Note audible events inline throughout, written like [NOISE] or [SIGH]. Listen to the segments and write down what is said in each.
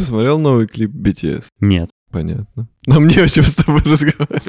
посмотрел новый клип BTS? Нет. Понятно. Нам не о чем с тобой разговаривать.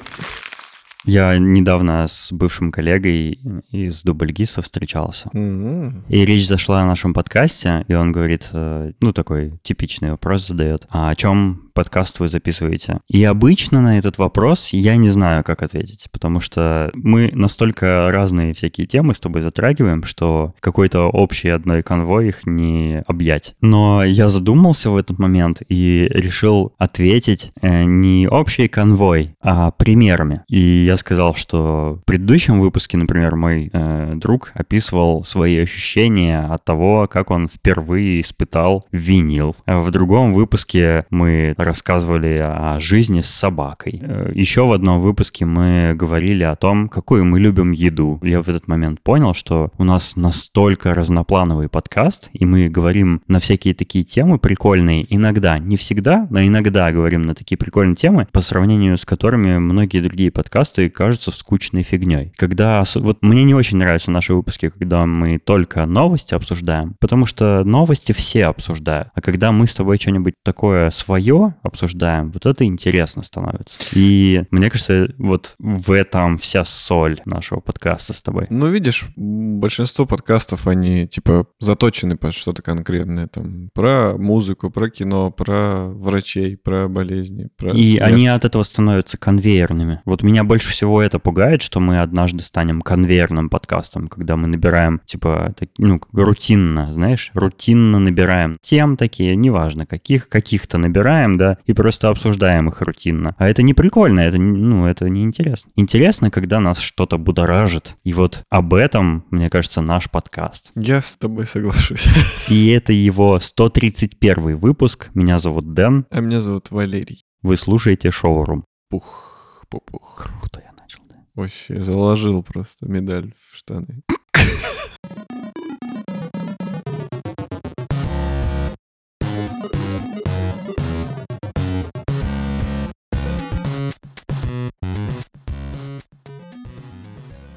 Я недавно с бывшим коллегой из Дубльгиса встречался. М-м. И речь зашла о нашем подкасте, и он говорит, э, ну, такой типичный вопрос задает. А о чем подкаст вы записываете? И обычно на этот вопрос я не знаю, как ответить, потому что мы настолько разные всякие темы с тобой затрагиваем, что какой-то общий одной конвой их не объять. Но я задумался в этот момент и решил ответить э, не общий конвой, а примерами. И я сказал, что в предыдущем выпуске, например, мой э, друг описывал свои ощущения от того, как он впервые испытал винил. В другом выпуске мы рассказывали о жизни с собакой. Э, Еще в одном выпуске мы говорили о том, какую мы любим еду. Я в этот момент понял, что у нас настолько разноплановый подкаст, и мы говорим на всякие такие темы прикольные иногда, не всегда, но иногда говорим на такие прикольные темы, по сравнению с которыми многие другие подкасты кажутся скучной фигней. Когда, вот мне не очень нравятся наши выпуски, когда мы только новости обсуждаем, потому что новости все обсуждают. А когда мы с тобой что-нибудь такое свое обсуждаем, вот это интересно становится. И мне кажется, вот в этом вся соль нашего подкаста с тобой. Ну, видишь, большинство подкастов, они, типа, заточены под что-то конкретное. Там, про музыку, про кино, про врачей, про болезни, про И смерть. они от этого становятся конвейерными. Вот меня больше всего это пугает, что мы однажды станем конвейерным подкастом, когда мы набираем, типа, так- ну, рутинно, знаешь, рутинно набираем тем такие, неважно каких, каких-то набираем, да, и просто обсуждаем их рутинно. А это не прикольно, это, ну, это не интересно. Интересно, когда нас что-то будоражит. И вот об этом, мне кажется, наш подкаст. Я с тобой соглашусь. [LAUGHS] И это его 131 выпуск. Меня зовут Дэн. А меня зовут Валерий. Вы слушаете Шоурум. Пух, пупух. Круто я начал, да. Вообще, заложил просто медаль в штаны.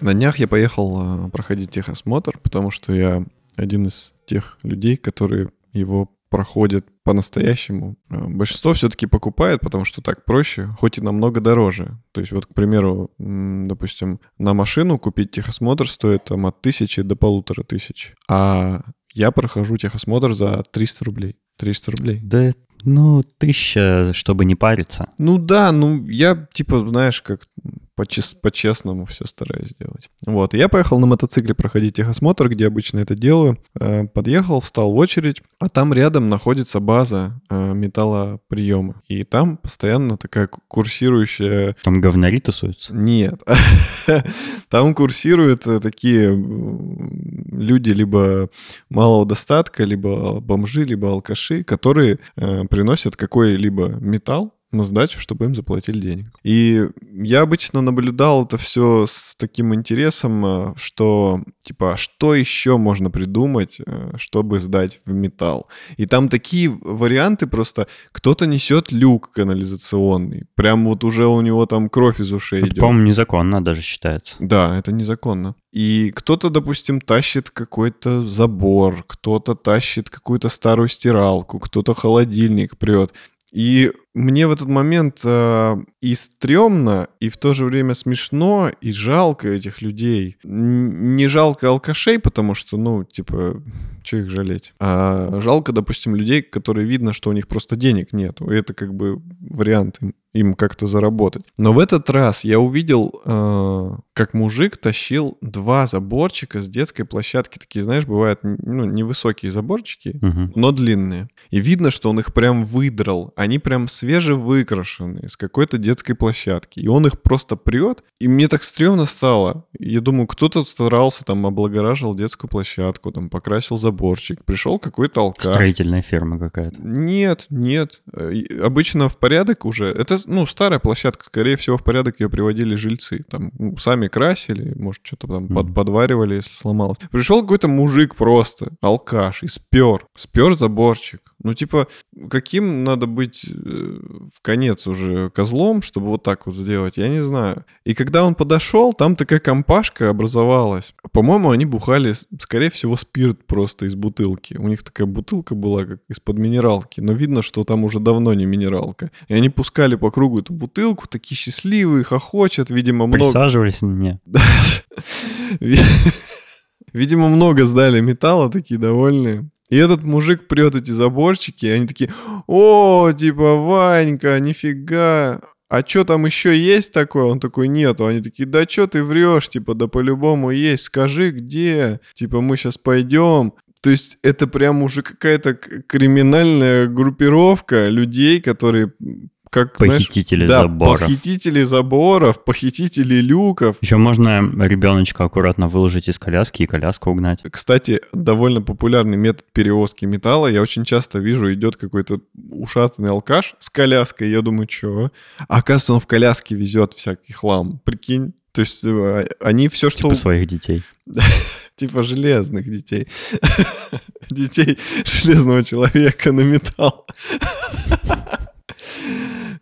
На днях я поехал а, проходить техосмотр, потому что я один из тех людей, которые его проходят по-настоящему. А, Большинство все-таки покупает, потому что так проще, хоть и намного дороже. То есть вот, к примеру, допустим, на машину купить техосмотр стоит там от тысячи до полутора тысяч. А я прохожу техосмотр за 300 рублей. 300 рублей. Да, ну, тысяча, чтобы не париться. Ну да, ну я типа, знаешь, как по-честному все стараюсь делать. Вот, и я поехал на мотоцикле проходить техосмотр, где обычно это делаю. Э, Подъехал, встал в очередь, а там рядом находится база э, металлоприема. И там постоянно такая ку- курсирующая... Там говнари тусуются. Нет. [LAUGHS] Там курсируют э, такие люди либо малого достатка, либо бомжи, либо алкаши, которые приносят какой-либо металл на сдачу, чтобы им заплатили денег. И я обычно наблюдал это все с таким интересом, э, что типа, а что еще можно придумать, э, чтобы сдать в металл? И там такие варианты просто, кто-то несет люк канализационный, прям вот уже у него там кровь из ушей Это, идет. по-моему, незаконно даже считается. Да, это незаконно. И кто-то, допустим, тащит какой-то забор, кто-то тащит какую-то старую стиралку, кто-то холодильник прет. И мне в этот момент э, и стрёмно, и в то же время смешно, и жалко этих людей. Не жалко алкашей, потому что, ну, типа, что их жалеть? А жалко, допустим, людей, которые видно, что у них просто денег нету. И это как бы вариант им, им как-то заработать. Но в этот раз я увидел, э, как мужик тащил два заборчика с детской площадки. Такие, знаешь, бывают ну, невысокие заборчики, Мгм. но длинные. И видно, что он их прям выдрал. Они прям свежевыкрашенные с какой-то детской площадки. И он их просто прет. И мне так стрёмно стало. Я думаю, кто-то старался, там, облагораживал детскую площадку, там, покрасил заборчик. Пришел какой-то алкаш. Строительная ферма какая-то. Нет, нет. Э, Обычно в порядок уже. Это, ну, старая площадка. Скорее всего, в порядок ее приводили жильцы. Там ну, сами красили, может, что-то там под- Мгм. подваривали, если сломалось. Пришел какой-то мужик просто, алкаш, и спер. Спер заборчик. Ну, типа, каким надо быть э, в конец уже козлом, чтобы вот так вот сделать, я не знаю. И когда он подошел, там такая компашка образовалась. По-моему, они бухали, скорее всего, спирт просто из бутылки. У них такая бутылка была, как из-под минералки, но видно, что там уже давно не минералка. И они пускали по кругу эту бутылку, такие счастливые, хохочет, видимо, много... Присаживались на меня. [LAUGHS] Видимо, много сдали металла, такие довольные. И этот мужик прет эти заборчики, и они такие, о, типа, Ванька, нифига, а что там еще есть такое? Он такой, нету. Они такие, да что ты врешь, типа, да по-любому есть, скажи, где? Типа, мы сейчас пойдем. То есть это прям уже какая-то криминальная группировка людей, которые как, похитители знаешь, заборов. Да, похитители заборов, похитители люков. Еще можно ребеночка аккуратно выложить из коляски и коляску угнать. Кстати, довольно популярный метод перевозки металла. Я очень часто вижу, идет какой-то ушатанный алкаш с коляской. Я думаю, что? А оказывается, он в коляске везет всякий хлам. Прикинь. То есть э, они все, что... Типа своих детей. [LAUGHS] Типа железных детей. [LAUGHS] Детей железного человека на металл. [LAUGHS]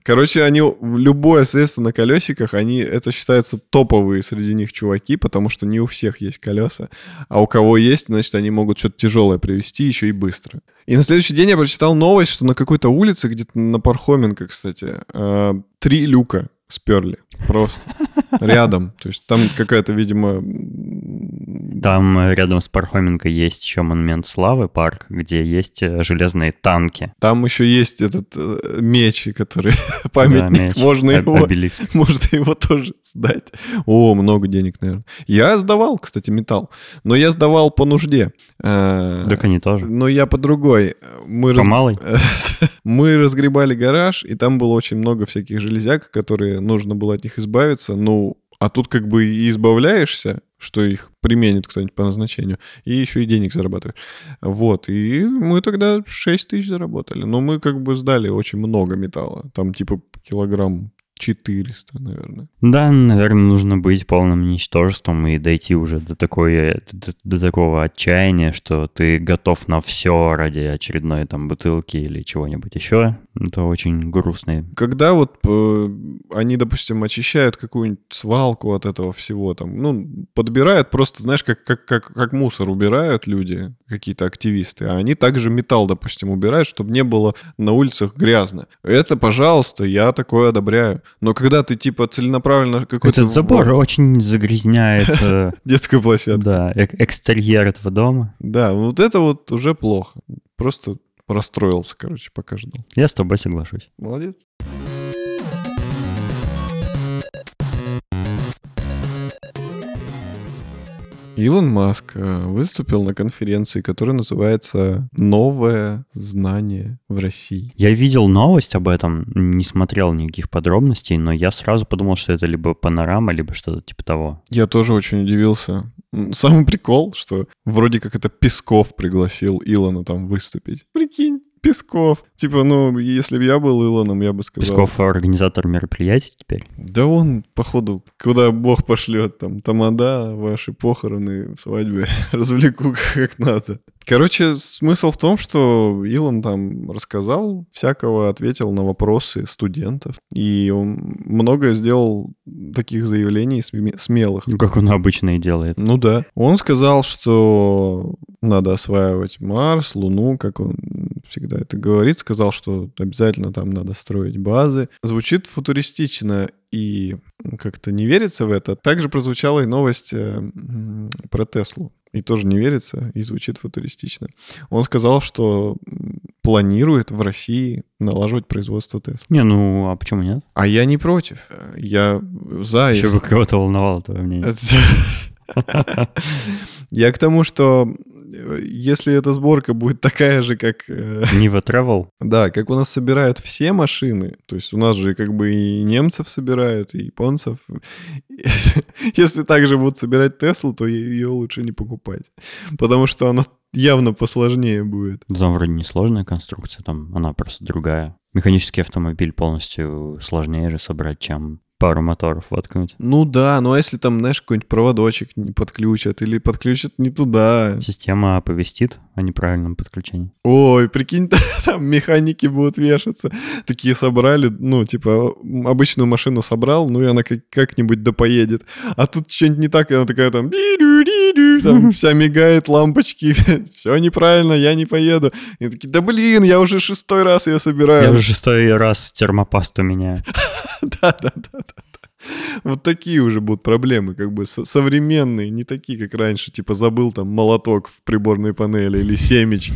Короче, они любое средство на колесиках, они это считается топовые среди них чуваки, потому что не у всех есть колеса, а у кого есть, значит, они могут что-то тяжелое привезти еще и быстро. И на следующий день я прочитал новость, что на какой-то улице, где-то на Пархоменко, кстати, э, три люка сперли. Просто. Рядом. То есть там какая-то, видимо... Там рядом с Пархоменко есть еще монумент славы, парк, где есть э, железные танки. Там еще есть этот э, меч, который [LAUGHS] памятник. Да, меч. Можно его, обелиск. [LAUGHS] можно его тоже сдать. О, много денег, наверное. Я сдавал, кстати, металл. Но я сдавал по нужде. Э, так они тоже. Но я по другой. Мы по раз... малой? [LAUGHS] Мы разгребали гараж, и там было очень много всяких железяк, которые нужно было от них избавиться. Ну, а тут как бы и избавляешься, что их применит кто-нибудь по назначению, и еще и денег зарабатываешь. Вот, и мы тогда 6 тысяч заработали. Но мы как бы сдали очень много металла. Там типа килограмм 400, наверное. Да, наверное, нужно быть полным ничтожеством и дойти уже до, такой, до, до такого отчаяния, что ты готов на все ради очередной там бутылки или чего-нибудь еще. Это очень грустно. Когда вот э, они, допустим, очищают какую-нибудь свалку от этого всего, там, ну, подбирают просто, знаешь, как, как, как, как мусор убирают люди, какие-то активисты, а они также металл, допустим, убирают, чтобы не было на улицах грязно. Это, пожалуйста, я такое одобряю. Но когда ты типа целенаправленно какой-то... Этот забор очень загрязняет... Э, [LAUGHS] детскую площадку. Да, экстерьер этого дома. Да, вот это вот уже плохо. Просто расстроился, короче, пока ждал. Я с тобой соглашусь. Молодец. Илон Маск э, выступил на конференции, которая называется «Новое знание в России». Я видел новость об этом, не смотрел никаких подробностей, но я сразу подумал, что это либо панорама, либо что-то типа того. Я тоже очень удивился. Самый прикол, что вроде как это Песков пригласил Илона там выступить. Прикинь. Песков. Типа, ну, если бы я был Илоном, я бы сказал... Песков организатор мероприятий теперь? Да он, походу, куда бог пошлет, там, тамада, ваши похороны, свадьбы, [LAUGHS] развлеку как надо. Короче, смысл в том, что Илон там рассказал всякого, ответил на вопросы студентов, и он многое сделал таких заявлений смелых. Ну, как он обычно и делает. Ну да. Он сказал, что надо осваивать Марс, Луну, как он всегда это говорит. Сказал, что обязательно там надо строить базы. Звучит футуристично и как-то не верится в это. Также прозвучала и новость э, про Теслу и тоже не верится, и звучит футуристично. Он сказал, что планирует в России налаживать производство Тесла. Не, ну а почему нет? А я не против. Я за... Еще бы кого-то волновало твое мнение. [LAUGHS] Я к тому, что если эта сборка будет такая же, как... Э, Нива Travel? [LAUGHS] Да, как у нас собирают все машины, то есть у нас же как бы и немцев собирают, и японцев. [LAUGHS] Если также будут собирать Теслу, то ее лучше не покупать, потому что она явно посложнее будет. Там вроде не сложная конструкция, там она просто другая. Механический автомобиль полностью сложнее же собрать, чем пару моторов воткнуть. Ну да, ну а если там, знаешь, какой-нибудь проводочек не подключат или подключат не туда? Система оповестит о неправильном подключении. Ой, прикинь, [LAUGHS] там механики будут вешаться. Такие собрали, ну, типа, обычную машину собрал, ну и она как- как-нибудь да поедет. А тут что-нибудь не так, и она такая там, там [LAUGHS] вся мигает, лампочки, [LAUGHS] все неправильно, я не поеду. И такие, да блин, я уже шестой раз ее собираю. Я уже шестой раз термопасту меняю. Да, да. Вот такие уже будут проблемы, как бы со- современные, не такие, как раньше. Типа забыл там молоток в приборной панели или семечки.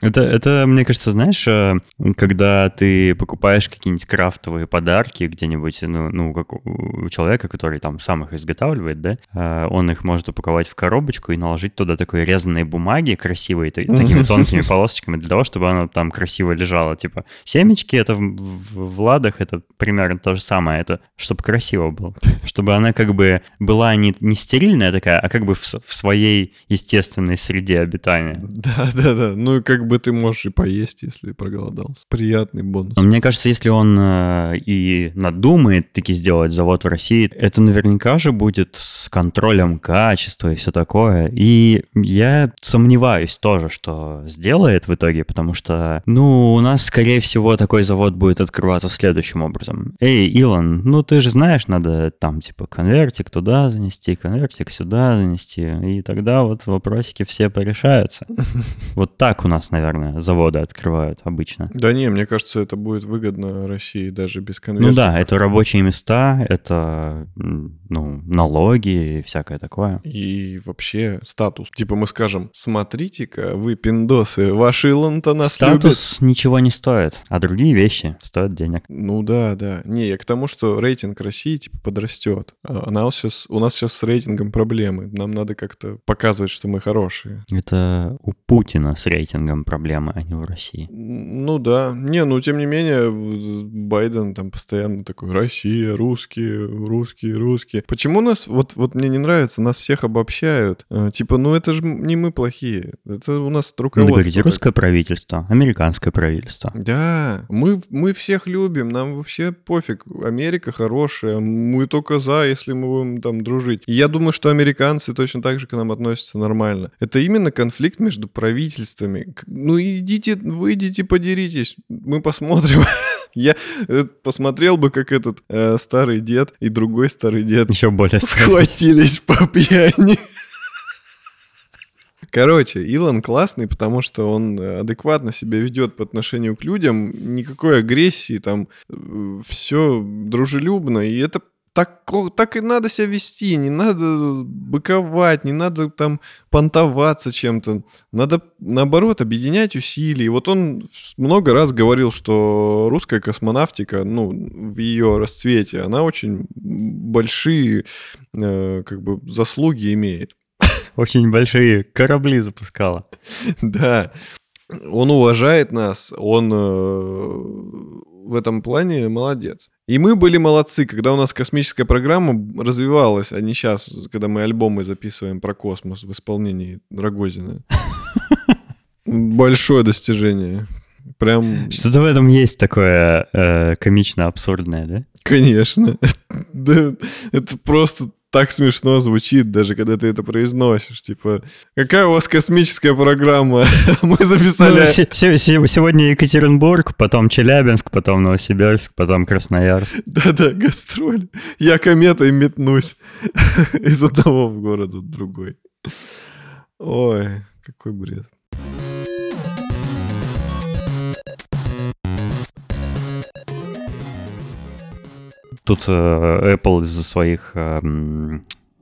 Это, это, мне кажется, знаешь, э, когда ты покупаешь какие-нибудь крафтовые подарки где-нибудь, ну, ну как у человека, который там сам их изготавливает, да, э, он их может упаковать в коробочку и наложить туда такой резаной бумаги красивой, та- такими тонкими [LAUGHS] полосочками, для того, чтобы оно там красиво лежало. Типа семечки, это в, в, в ладах, это примерно то же самое, это чтобы красиво было. Чтобы она как бы была не, не стерильная такая, а как бы в, в своей естественной среде обитания. Да, да, да. Ну как бы ты можешь и поесть, если проголодался. Приятный бонус. Но мне кажется, если он э, и надумает таки сделать завод в России, это наверняка же будет с контролем качества и все такое. И я сомневаюсь тоже, что сделает в итоге, потому что, ну, у нас, скорее всего, такой завод будет открываться следующим образом. Эй, Илон, ну ты же знаешь, надо там типа конвертик туда занести, конвертик сюда занести, и тогда вот вопросики все порешаются. [LAUGHS] Вот так у нас, наверное, заводы открывают обычно. Да не, мне кажется, это будет выгодно России даже без конвертика. Ну да, это рабочие места, это ну, налоги и всякое такое. И вообще статус. Типа мы скажем, смотрите-ка, вы пиндосы, ваш Илон-то нас любит. Статус ничего не стоит, а другие вещи стоят денег. Ну да, да. Не, я к тому, что рейтинг России типа подрастет. А у, сейчас, у нас сейчас с рейтингом проблемы. Нам надо как-то показывать, что мы хорошие. Это у Путина с рейтингом проблемы, а не в России. Ну да. Не, ну тем не менее, Байден там постоянно такой Россия, русские, русские, русские. Почему нас, вот, вот мне не нравится, нас всех обобщают. А, Типа, ну это же не мы плохие. Это у нас Надо руководство. говорить так. русское правительство, американское правительство. Да, мы, мы всех любим, нам вообще пофиг. Америка хорошая, мы только за, если мы будем там дружить. И я думаю, что американцы точно так же к нам относятся нормально. Это именно конфликт между правительствами. Ну идите, выйдите, подеритесь, мы посмотрим. [LAUGHS] Я э, посмотрел бы, как этот э, старый дед и другой старый дед Еще более схватились по пьяни. Короче, Илон классный, потому что он э, адекватно себя ведет по отношению к людям, никакой агрессии, там все дружелюбно, и это так, так и надо себя вести, не надо быковать, не надо там понтоваться чем-то. Надо, наоборот, объединять усилия. И вот он много раз говорил, что русская космонавтика, ну, в ее расцвете, она очень большие э, как бы заслуги имеет. Очень большие корабли запускала. [LAUGHS] Да. Он уважает нас, он э, в этом плане молодец. И мы были молодцы, когда у нас космическая программа развивалась, а не сейчас, когда мы альбомы записываем про космос в исполнении Рогозина. Большое достижение. Прям, Что-то в этом есть такое э, комично-абсурдное, да? конечно. [LAUGHS] Да, это просто так смешно звучит, даже когда ты это произносишь. Типа, какая у вас космическая программа? [LAUGHS] Мы записали... Ну, се- се- се- сегодня Екатеринбург, потом Челябинск, потом Новосибирск, потом Красноярск. Да-да, гастроль. Я кометой метнусь [LAUGHS] из одного в город в другой. Ой, какой бред. Тут э, Apple из-за своих э,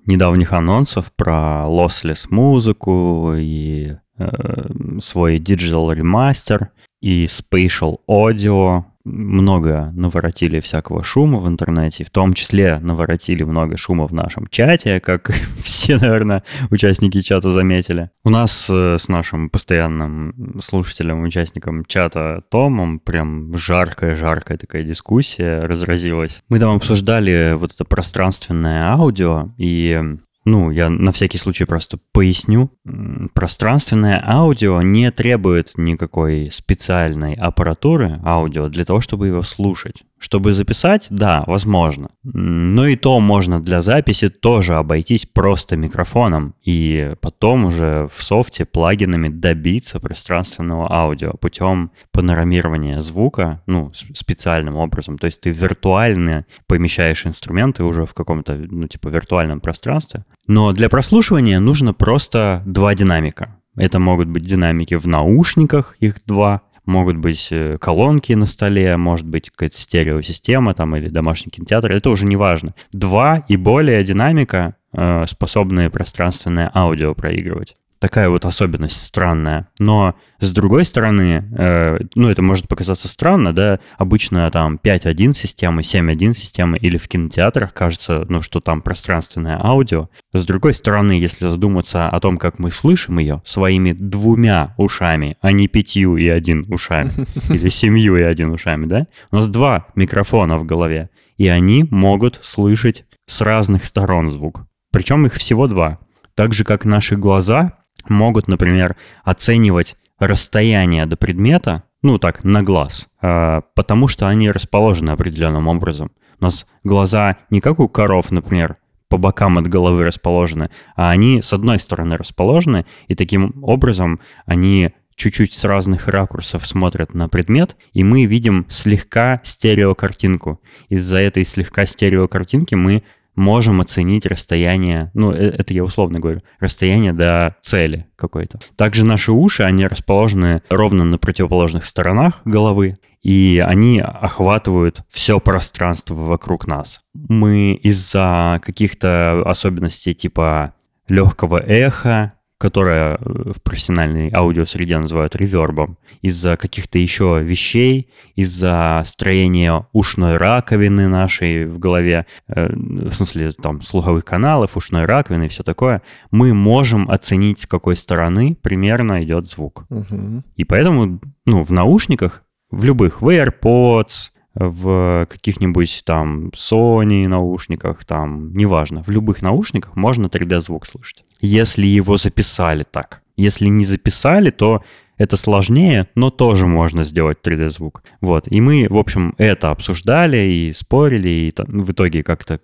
недавних анонсов про lossless музыку и э, свой digital ремастер и spatial audio много наворотили всякого шума в интернете, в том числе наворотили много шума в нашем чате, как [LAUGHS] все, наверное, участники чата заметили. У нас э, с нашим постоянным слушателем, участником чата Томом прям жаркая-жаркая такая дискуссия разразилась. Мы там обсуждали вот это пространственное аудио, и ну, я на всякий случай просто поясню. Пространственное аудио не требует никакой специальной аппаратуры аудио для того, чтобы его слушать. Чтобы записать, да, возможно. Но и то можно для записи тоже обойтись просто микрофоном и потом уже в софте плагинами добиться пространственного аудио путем панорамирования звука, ну, специальным образом. То есть ты виртуально помещаешь инструменты уже в каком-то, ну, типа виртуальном пространстве. Но для прослушивания нужно просто два динамика. Это могут быть динамики в наушниках, их два, могут быть э, колонки на столе, может быть какая-то стереосистема там или домашний кинотеатр, это уже не важно. Два и более динамика, э, способные пространственное аудио проигрывать такая вот особенность странная. Но с другой стороны, э, ну, это может показаться странно, да, обычно там 5.1 системы, 7.1 системы или в кинотеатрах кажется, ну, что там пространственное аудио. С другой стороны, если задуматься о том, как мы слышим ее своими двумя ушами, а не пятью и один ушами, [LAUGHS] или семью и один ушами, да, у нас два микрофона в голове, и они могут слышать с разных сторон звук. Причем их всего два. Так же, как наши глаза могут, например, оценивать расстояние до предмета, ну так, на глаз, а, потому что они расположены определенным образом. У нас глаза не как у коров, например, по бокам от головы расположены, а они с одной стороны расположены, и таким образом они чуть-чуть с разных ракурсов смотрят на предмет, и мы видим слегка стереокартинку. Из-за этой слегка стереокартинки мы можем оценить расстояние, ну, э, это я условно говорю, расстояние до цели какой-то. Также наши уши, они расположены ровно на противоположных сторонах головы, и они охватывают все пространство вокруг нас. Мы из-за каких-то особенностей типа легкого эха которое э, в профессиональной аудиосреде называют ревербом, из-за каких-то еще вещей, из-за строения ушной раковины нашей в голове, э, в смысле там слуховых каналов, ушной раковины и все такое, мы можем оценить, с какой стороны примерно идет звук. Угу. И поэтому ну, в наушниках, в любых, в AirPods, в каких-нибудь там Sony наушниках, там, неважно, в любых наушниках можно 3D-звук слышать. Если его записали так. Если не записали, то это сложнее, но тоже можно сделать 3D-звук. Вот. И мы, в общем, это обсуждали и спорили, и в итоге как-то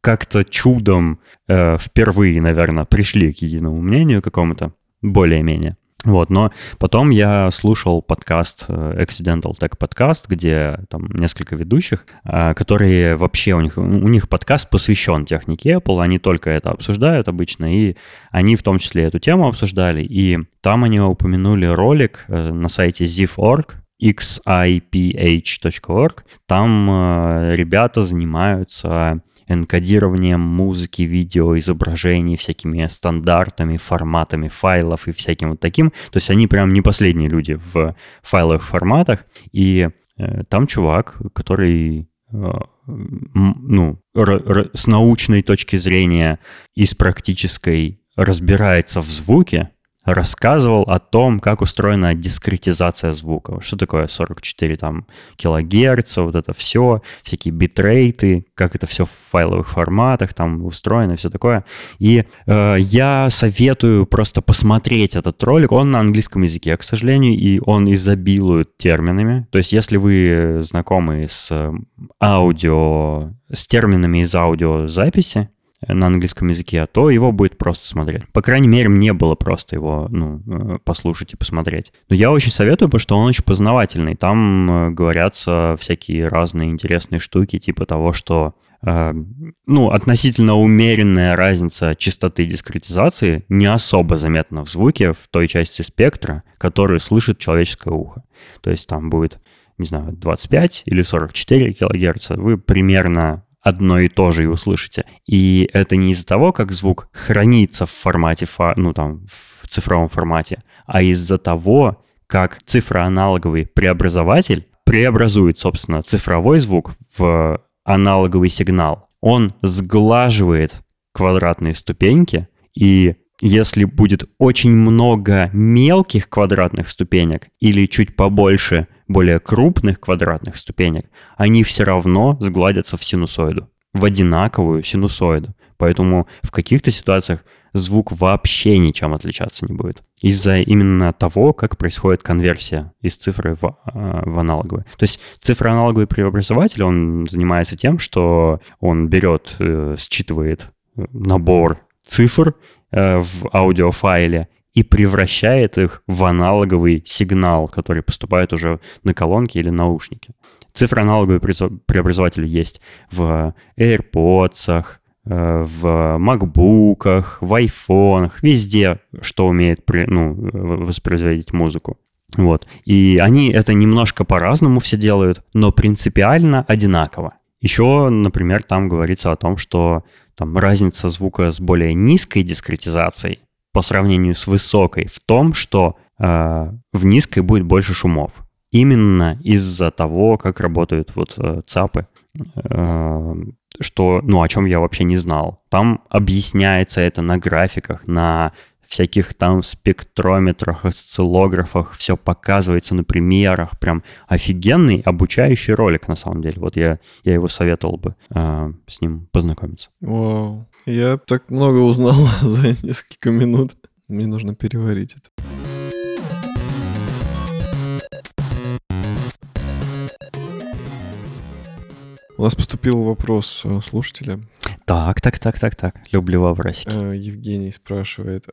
как-то чудом э, впервые, наверное, пришли к единому мнению какому-то, более-менее. Вот, но потом я слушал подкаст, э, Accidental Tech подкаст, где там несколько ведущих, э, которые вообще, у них, у них подкаст посвящен технике Apple, они только это обсуждают обычно, и они в том числе эту тему обсуждали, и там они упомянули ролик э, на сайте ziv.org, xiph.org, там ребята занимаются энкодированием музыки, видео, изображений, всякими стандартами, форматами файлов и всяким вот таким. То есть они прям не последние люди в файловых форматах. И э, там чувак, который э, ну, с научной точки зрения и с практической разбирается в звуке, рассказывал о том, как устроена дискретизация звука. Что такое 44 там, килогерца, вот это все, всякие битрейты, как это все в файловых форматах там устроено, все такое. И э, я советую просто посмотреть этот ролик. Он на английском языке, к сожалению, и он изобилует терминами. То есть если вы знакомы с аудио, с терминами из аудиозаписи, на английском языке, а то его будет просто смотреть. По крайней мере, мне было просто его ну, э, послушать и посмотреть. Но я очень советую, потому что он очень познавательный. Там э, говорятся всякие разные интересные штуки, типа того, что э, ну, относительно умеренная разница частоты дискретизации не особо заметна в звуке в той части спектра, которую слышит человеческое ухо. То есть там будет не знаю, 25 или 44 килогерца, вы примерно одно и то же и услышите. И это не из-за того, как звук хранится в формате, ну там, в цифровом формате, а из-за того, как цифроаналоговый преобразователь преобразует, собственно, цифровой звук в аналоговый сигнал. Он сглаживает квадратные ступеньки, и если будет очень много мелких квадратных ступенек или чуть побольше более крупных квадратных ступенек, они все равно сгладятся в синусоиду, в одинаковую синусоиду. Поэтому в каких-то ситуациях звук вообще ничем отличаться не будет. Из-за именно того, как происходит конверсия из цифры в, э, в аналоговую. То есть цифроаналоговый преобразователь, он занимается тем, что он берет, э, считывает набор цифр э, в аудиофайле и превращает их в аналоговый сигнал, который поступает уже на колонки или наушники. Цифроаналоговые преобразователи есть в AirPods, э, в MacBook, в iPhone, везде, что умеет ну, воспроизводить музыку. Вот. И они это немножко по-разному все делают, но принципиально одинаково. Еще, например, там говорится о том, что там разница звука с более низкой дискретизацией по сравнению с высокой в том, что э, в низкой будет больше шумов. Именно из-за того, как работают вот э, ЦАПы, э, что, ну, о чем я вообще не знал. Там объясняется это на графиках, на всяких там спектрометрах, осциллографах, все показывается на примерах. Прям офигенный обучающий ролик, на самом деле. Вот я, я его советовал бы э, с ним познакомиться. Вау. Я так много узнал [LAUGHS] за несколько минут. Мне нужно переварить это. У нас поступил вопрос э, слушателя. Так, так, так, так, так. Люблю вопросики. Э, Евгений спрашивает,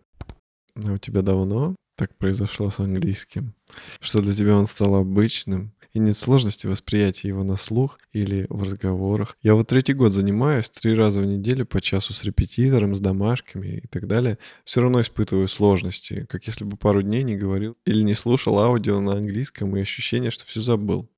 а у тебя давно так произошло с английским? Что для тебя он стал обычным? И нет сложности восприятия его на слух или в разговорах. Я вот третий год занимаюсь, три раза в неделю по часу с репетитором, с домашками и так далее. Все равно испытываю сложности, как если бы пару дней не говорил или не слушал аудио на английском и ощущение, что все забыл.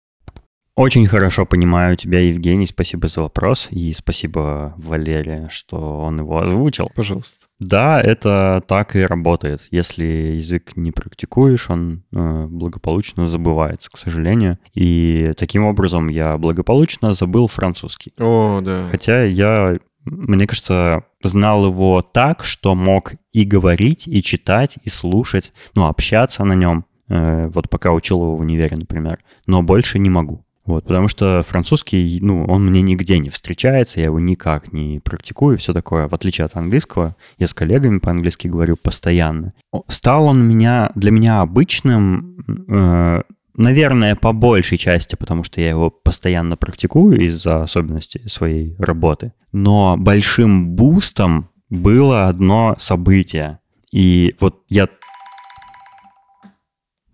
Очень хорошо понимаю тебя, Евгений. Спасибо за вопрос. И спасибо Валерия, что он его озвучил. Пожалуйста. Да, это так и работает. Если язык не практикуешь, он э, благополучно забывается, к сожалению. И таким образом я благополучно забыл французский. О, да. Хотя я, мне кажется, знал его так, что мог и говорить, и читать, и слушать, ну, общаться на нем. Э, вот пока учил его в универе, например. Но больше не могу. Вот, потому что французский, ну, он мне нигде не встречается, я его никак не практикую, все такое. В отличие от английского, я с коллегами по-английски говорю постоянно. Стал он меня, для меня обычным, э, наверное, по большей части, потому что я его постоянно практикую из-за особенностей своей работы. Но большим бустом было одно событие. И вот я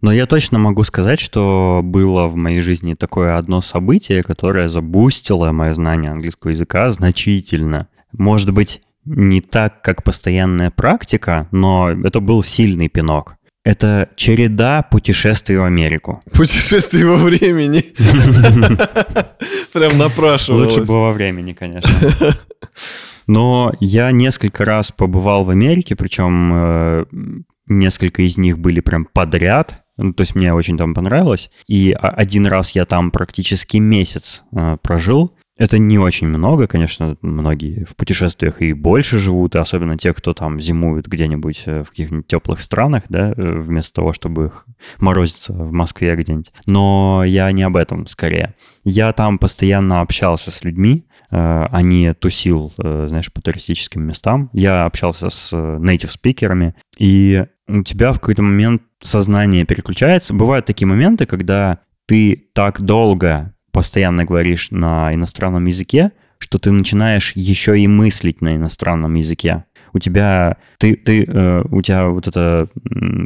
но я точно могу сказать, что было в моей жизни такое одно событие, которое забустило мое знание английского языка значительно. Может быть, не так, как постоянная практика, но это был сильный пинок. Это череда путешествий в Америку. [LAUGHS] Путешествий во времени. [LAUGHS] Прям напрашивалось. Лучше бы во времени, конечно. [LAUGHS] Но я несколько раз побывал в Америке, причем э, несколько из них были прям подряд. Ну, то есть мне очень там понравилось. И один раз я там практически месяц э, прожил. Это не очень много, конечно, многие в путешествиях и больше живут, и особенно те, кто там зимуют где-нибудь э, в каких-нибудь теплых странах, да, э, вместо того, чтобы морозиться в Москве где-нибудь. Но я не об этом скорее. Я там постоянно общался с людьми, а не тусил, знаешь, по туристическим местам. Я общался с native спикерами, и у тебя в какой-то момент сознание переключается. Бывают такие моменты, когда ты так долго постоянно говоришь на иностранном языке, что ты начинаешь еще и мыслить на иностранном языке. У тебя, ты, ты, э, у тебя вот это,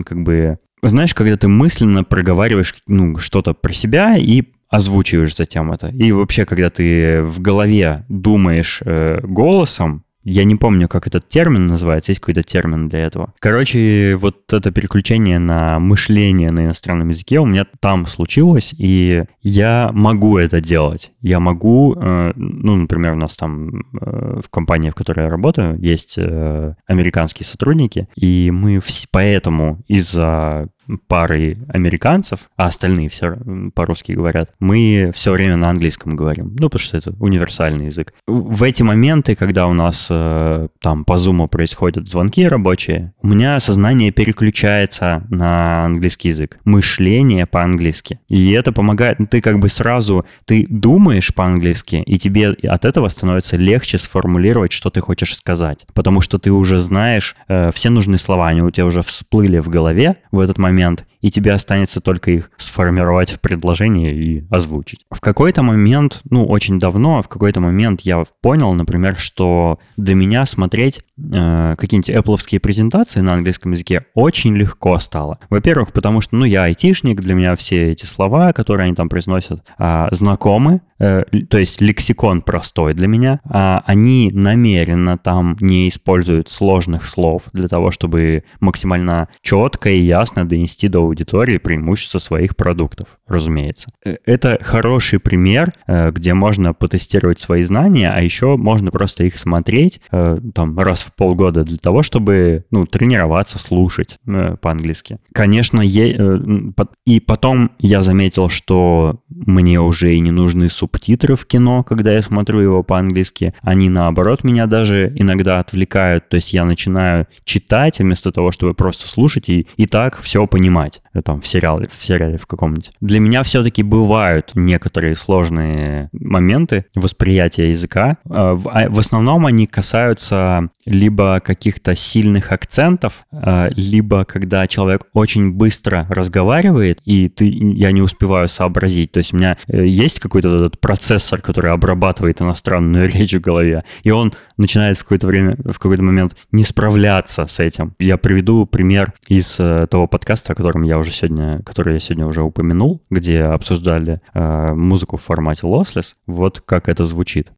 как бы, знаешь, когда ты мысленно проговариваешь ну, что-то про себя и озвучиваешь затем это. И вообще, когда ты в голове думаешь э, голосом, я не помню, как этот термин называется, есть какой-то термин для этого. Короче, вот это переключение на мышление на иностранном языке у меня там случилось, и я могу это делать. Я могу, э, ну, например, у нас там э, в компании, в которой я работаю, есть э, американские сотрудники, и мы поэтому из-за парой американцев, а остальные все по-русски говорят, мы все время на английском говорим. Ну, потому что это универсальный язык. В эти моменты, когда у нас э, там по зуму происходят звонки рабочие, у меня сознание переключается на английский язык. Мышление по-английски. И это помогает, ну, ты как бы сразу, ты думаешь по-английски, и тебе от этого становится легче сформулировать, что ты хочешь сказать. Потому что ты уже знаешь э, все нужные слова, они у тебя уже всплыли в голове в этот момент, момент и тебе останется только их сформировать в предложение и озвучить. В какой-то момент, ну, очень давно, в какой-то момент я понял, например, что для меня смотреть э, какие-нибудь Apple презентации на английском языке очень легко стало. Во-первых, потому что, ну, я айтишник, для меня все эти слова, которые они там произносят, э, знакомы, э, то есть лексикон простой для меня. А они намеренно там не используют сложных слов для того, чтобы максимально четко и ясно донести до аудитории преимущества своих продуктов, разумеется. Э, это хороший пример, э, где можно потестировать свои знания, а еще можно просто их смотреть э, там раз в полгода для того, чтобы ну, тренироваться, слушать по-английски. Конечно, и потом я заметил, что мне уже и не нужны субтитры в кино, когда я смотрю его по-английски. Они, наоборот, меня даже иногда отвлекают. То есть я начинаю читать вместо того, чтобы просто слушать и, и так все понимать. Э, там в сериале, в сериале в каком-нибудь. Для меня все-таки бывают некоторые сложные моменты восприятия языка. Э, а, в основном они касаются либо каких-то сильных акцентов, э, либо когда человек очень быстро разговаривает, и ты, я не успеваю сообразить. То есть у меня есть какой-то этот процессор, который обрабатывает иностранную [LAUGHS] речь в голове, и он начинает в какое-то время, в какой-то момент не справляться с этим. Я приведу пример из того подкаста, о котором я уже сегодня, который я сегодня уже упомянул, где обсуждали э, музыку в формате lossless, вот как это звучит.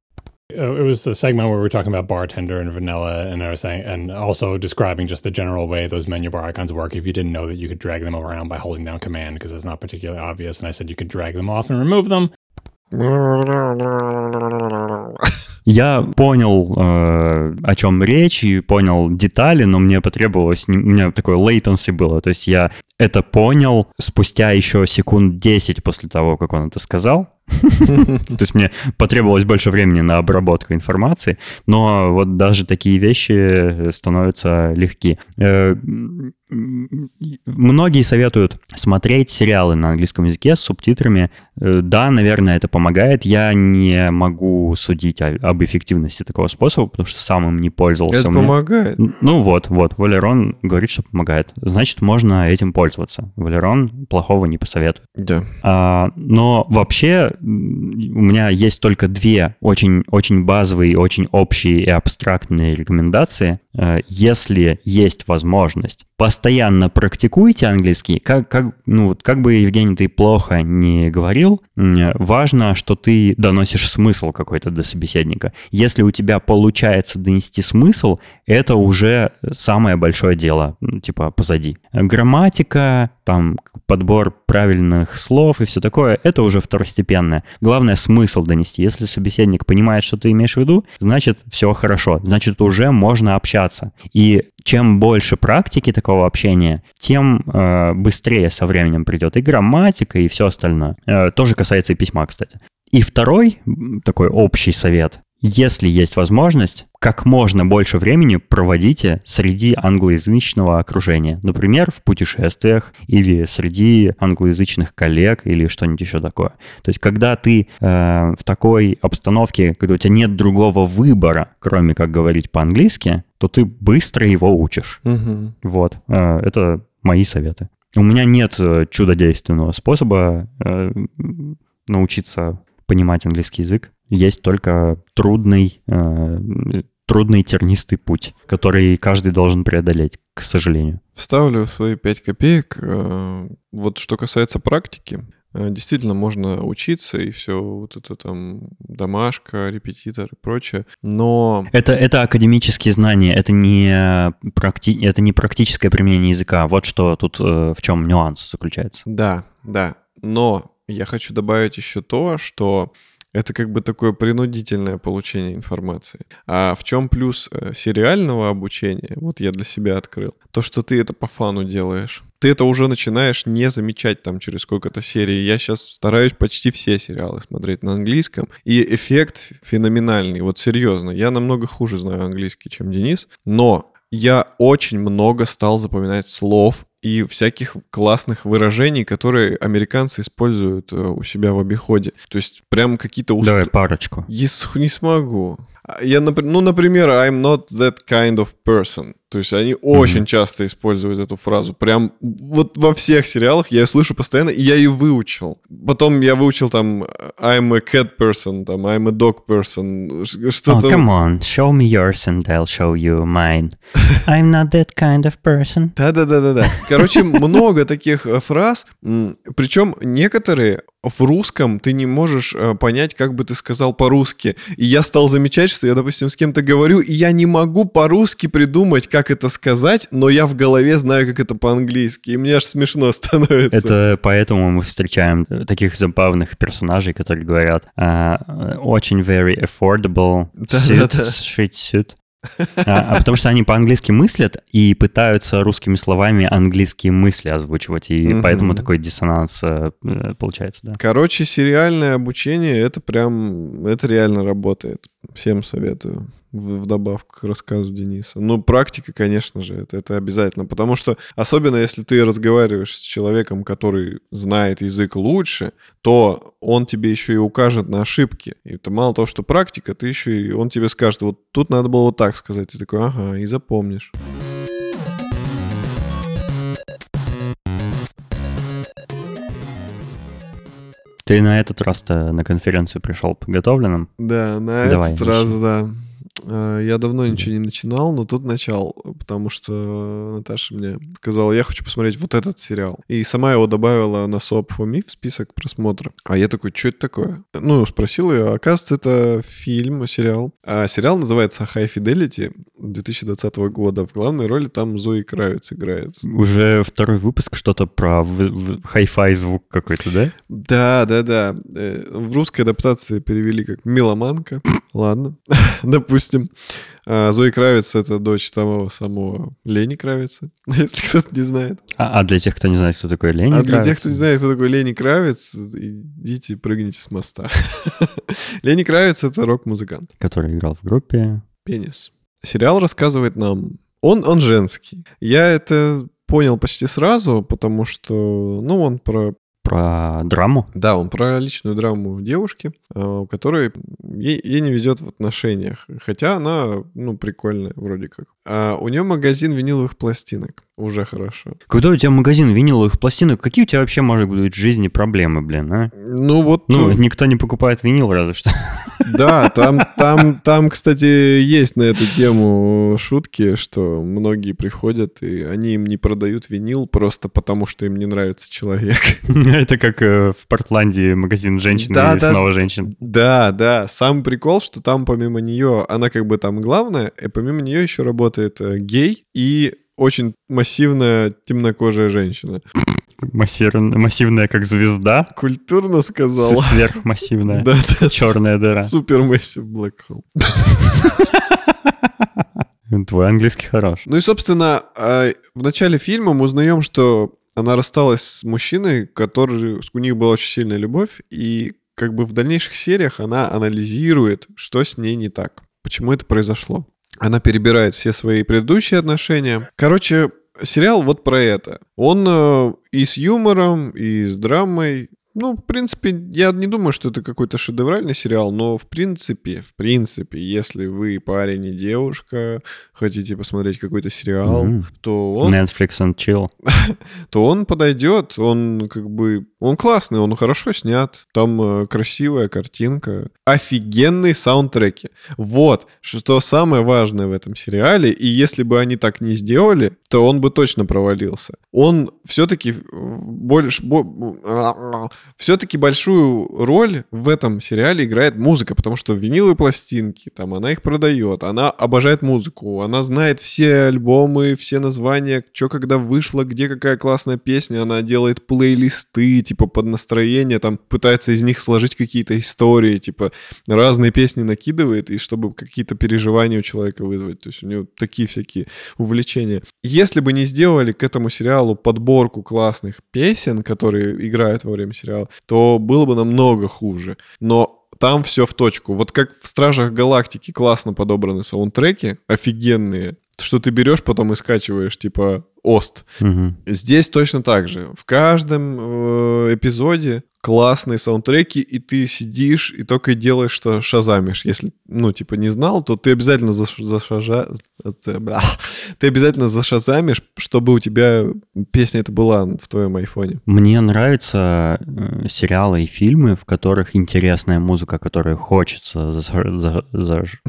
Uh, it was a segment where we were talking about bartender and vanilla, and I was saying, and also describing just the general way those menu bar icons work. If you didn't know that you could drag them around by holding down Command because it's not particularly obvious, and I said you could drag them off and remove them. Я понял, э, о чем речь, и понял детали, но мне потребовалось, у меня такое latency было, то есть я это понял спустя еще секунд 10 после того, как он это сказал, [LAUGHS] то есть мне потребовалось больше времени на обработку информации, но вот даже такие вещи становятся легки. Э, многие советуют смотреть сериалы на английском языке с субтитрами. Э, да, наверное, это помогает. Я не могу судить об эффективности такого способа, потому что сам им не пользовался. Это помогает? Ну вот, вот. Валерон говорит, что помогает. Значит, можно этим пользоваться. Валерон плохого не посоветует. Да. А, но вообще у меня есть только две очень, очень базовые, очень общие и абстрактные рекомендации. Э, если есть возможность, постоянно практикуйте английский. Как, как, ну, вот, как бы, Евгений, ты плохо не говорил, важно, что ты доносишь смысл какой-то до собеседника. Если у тебя получается донести смысл, это уже самое большое дело, типа позади. Грамматика, там подбор правильных слов и все такое, это уже второстепенное. Главное смысл донести. Если собеседник понимает, что ты имеешь в виду, значит все хорошо, значит уже можно общаться. И чем больше практики такого общения, тем э, быстрее со временем придет и грамматика, и все остальное. Э, тоже касается и письма, кстати. И второй такой общий совет. Если есть возможность, как можно больше времени проводите среди англоязычного окружения. Например, в путешествиях или среди англоязычных коллег или что-нибудь еще такое. То есть, когда ты э, в такой обстановке, когда у тебя нет другого выбора, кроме как говорить по-английски, то ты быстро его учишь. Угу. Вот. Э, это мои советы. У меня нет э, чудодейственного способа э, научиться понимать английский язык. Есть только трудный, э, трудный тернистый путь, который каждый должен преодолеть, к сожалению. Вставлю свои 5 копеек. Э, вот что касается практики, э, действительно можно учиться и все вот это там домашка, репетитор и прочее, но... Это, это академические знания, это не, практи... это не практическое применение языка. Вот что тут э, в чем нюанс заключается. Да, да. Но я хочу добавить еще то, что это как бы такое принудительное получение информации. А в чем плюс э, сериального обучения, вот я для себя открыл, то, что ты это по фану делаешь. Ты это уже начинаешь не замечать там через сколько-то серий. Я сейчас стараюсь почти все сериалы смотреть на английском, и эффект феноменальный, вот серьезно. Я намного хуже знаю английский, чем Денис, но я очень много стал запоминать слов и всяких классных выражений, которые американцы используют э, у себя в обиходе. То есть прям какие-то... Уст... Давай парочку. Я не смогу. Я, ну, например, I'm not that kind of person. То есть они mm-hmm. очень часто используют эту фразу. Прям вот во всех сериалах я ее слышу постоянно, и я ее выучил. Потом я выучил там I'm a cat person, там I'm a dog person, что-то... Oh, come on, show me yours and I'll show you mine. [LAUGHS] I'm not that kind of person. Да-да-да-да-да. Короче, много таких э, фраз, причем некоторые в русском ты не можешь э, понять, как бы ты сказал по-русски. И я стал замечать, что я, допустим, с кем-то говорю, и я не могу по-русски придумать, как это сказать, но я в голове знаю, как это по-английски. И мне аж смешно [LAUGHS] становится. Это поэтому мы встречаем э, таких забавных персонажей, которые говорят uh, очень very affordable [LAUGHS] suit, shit suit. А, а потому что они по-английски мыслят и пытаются русскими словами английские мысли озвучивать, и угу. поэтому такой диссонанс э, получается, да. Короче, сериальное обучение, это прям, это реально работает. Всем советую в добавку к рассказу Дениса. Ну, практика, конечно же, это, это обязательно. Потому что, особенно если ты разговариваешь с человеком, который знает язык лучше, то он тебе еще и укажет на ошибки. И это мало того, что практика, ты еще и он тебе скажет, вот тут надо было вот так сказать. И такой, ага, и запомнишь. Ты на этот раз-то на конференцию пришел подготовленным? Да, на Давай, этот раз, да. Э, я давно ничего не начинал, но тут начал, потому что Наташа мне сказала, я хочу посмотреть вот этот сериал. И сама его добавила на for Me в список просмотра. А я такой, что это такое? Ну, спросил ее, оказывается, это фильм, сериал. А сериал называется High Fidelity 2020 года. В главной роли там Зои Кравец играет. Уже второй выпуск что-то про хай-фай звук какой-то, да? Да, да, да. Э, в русской адаптации перевели как «Меломанка». Ладно, [LAUGHS] допустим. А Зои Кравец — это дочь того самого Лени Кравица, [LAUGHS] если кто-то не знает. А, а для тех, кто не знает, кто такой Лени а Кравец? Для тех, кто не знает, кто такой Лени Кравец, идите, прыгните с моста. [LAUGHS] Лени Кравец — это рок-музыкант. Который играл в группе... «Пенис». Сериал рассказывает нам... Он, он женский. Я это понял почти сразу, потому что, ну, он про про драму? Да, он про личную драму девушки, э, у которой ей, ей не ведет в отношениях. Хотя она, ну, прикольная вроде как. А у нее магазин виниловых пластинок. Уже хорошо. Когда у тебя магазин виниловых пластинок, какие у тебя вообще, может быть, в жизни проблемы, блин, а? Ну вот... Ну, никто не покупает винил, разве что. [LAUGHS] Да, там, там, там, кстати, есть на эту тему шутки, что многие приходят, и они им не продают винил просто потому, что им не нравится человек. [LAUGHS] Это как э, в Портландии магазин женщин да, и да, снова женщин. Да, да. Сам прикол, что там помимо нее, она как бы там главная, и помимо нее еще работает э, гей и очень массивная темнокожая женщина. Массивная, массивная как звезда. Культурно сказал. Сверхмассивная. Да, да. Черная дыра. Супер массив Black Hole. [LAUGHS] Твой английский хорош. Ну и, собственно, а, в начале фильма мы узнаем, что она рассталась с мужчиной, который, у них была очень сильная любовь, и как бы в дальнейших сериях она анализирует, что с ней не так, почему это произошло. Она перебирает все свои предыдущие отношения. Короче, сериал вот про это. Он э, и с юмором, и с драмой. Ну, в принципе, я не думаю, что это какой-то шедевральный сериал, но в принципе, в принципе, если вы парень и девушка, хотите посмотреть какой-то сериал, mm-hmm. то он... Netflix and chill. [LAUGHS] то он подойдет, он как бы... Он классный, он хорошо снят, там э, красивая картинка, офигенные саундтреки. Вот, что самое важное в этом сериале, и если бы они так не сделали, то он бы точно провалился. Он все-таки больше... Все-таки большую роль в этом сериале играет музыка, потому что виниловые пластинки, там, она их продает, она обожает музыку, она знает все альбомы, все названия, что когда вышло, где какая классная песня, она делает плейлисты, типа, под настроение, там, пытается из них сложить какие-то истории, типа, разные песни накидывает, и чтобы какие-то переживания у человека вызвать, то есть у него такие всякие увлечения. Если бы не сделали к этому сериалу подборку классных песен, которые играют во время сериала, то было бы намного хуже. Но там все в точку. Вот как в «Стражах Галактики» классно подобраны саундтреки, офигенные, что ты берешь, потом и скачиваешь, типа, Ост. Угу. Здесь точно так же. В каждом э, эпизоде классные саундтреки, и ты сидишь и только и делаешь, что шазамишь. Если, ну, типа, не знал, то ты обязательно заш... зашажа... [LAUGHS] ты обязательно зашазамишь, чтобы у тебя песня эта была в твоем айфоне. Мне нравятся э, сериалы и фильмы, в которых интересная музыка, которую хочется заш... за... [LAUGHS] заш...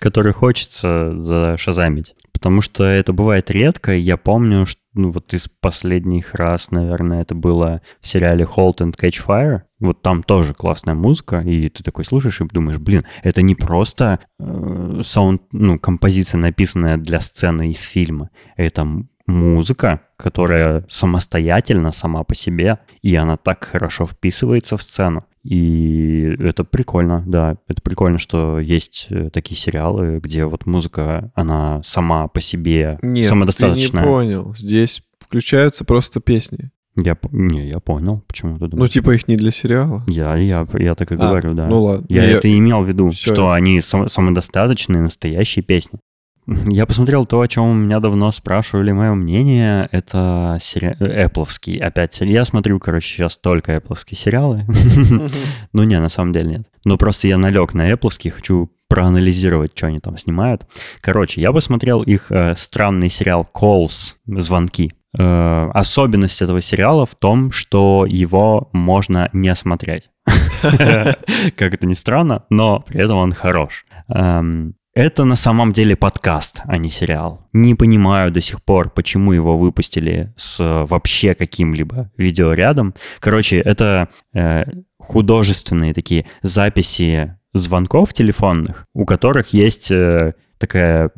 который хочется зашазамить. Потому что это бывает редко. Я помню, что ну, вот из последних раз, наверное, это было в сериале Halt and Catch Fire. Вот там тоже классная музыка, и ты такой слушаешь и думаешь, блин, это не просто э, саунд, ну, композиция, написанная для сцены из фильма. Это музыка, которая самостоятельно, сама по себе, и она так хорошо вписывается в сцену. И это прикольно, да. Это прикольно, что есть э, такие сериалы, где вот музыка, она сама по себе Нет, самодостаточная. ты не понял. Здесь включаются просто песни. Я, не, я понял, почему ты Ну, думаешь. типа их не для сериала. Я, я, я так и А, говорю, да. Ну ладно. я, это и имел в виду, Всё. что они сам- самодостаточные, настоящие песни. Я посмотрел то, о чем меня давно спрашивали мое мнение. Это сери... Эппловский опять. сери- Я смотрю, короче, сейчас только Эппловские сериалы. [LAUGHS] Ну не, на самом деле нет. Но просто я налег на Эппловский, хочу проанализировать, что они там снимают. Короче, я посмотрел их э, странный сериал Calls, звонки. Э, особенность этого сериала в том, что его можно не смотреть. [LAUGHS] [LAUGHS] Как это ни странно, но при этом он хорош. Эм, Это на самом деле подкаст, а не сериал. Не понимаю до сих пор, почему его выпустили с э, вообще каким-либо видеорядом. Короче, это э, художественные такие записи звонков телефонных, у которых есть э, такая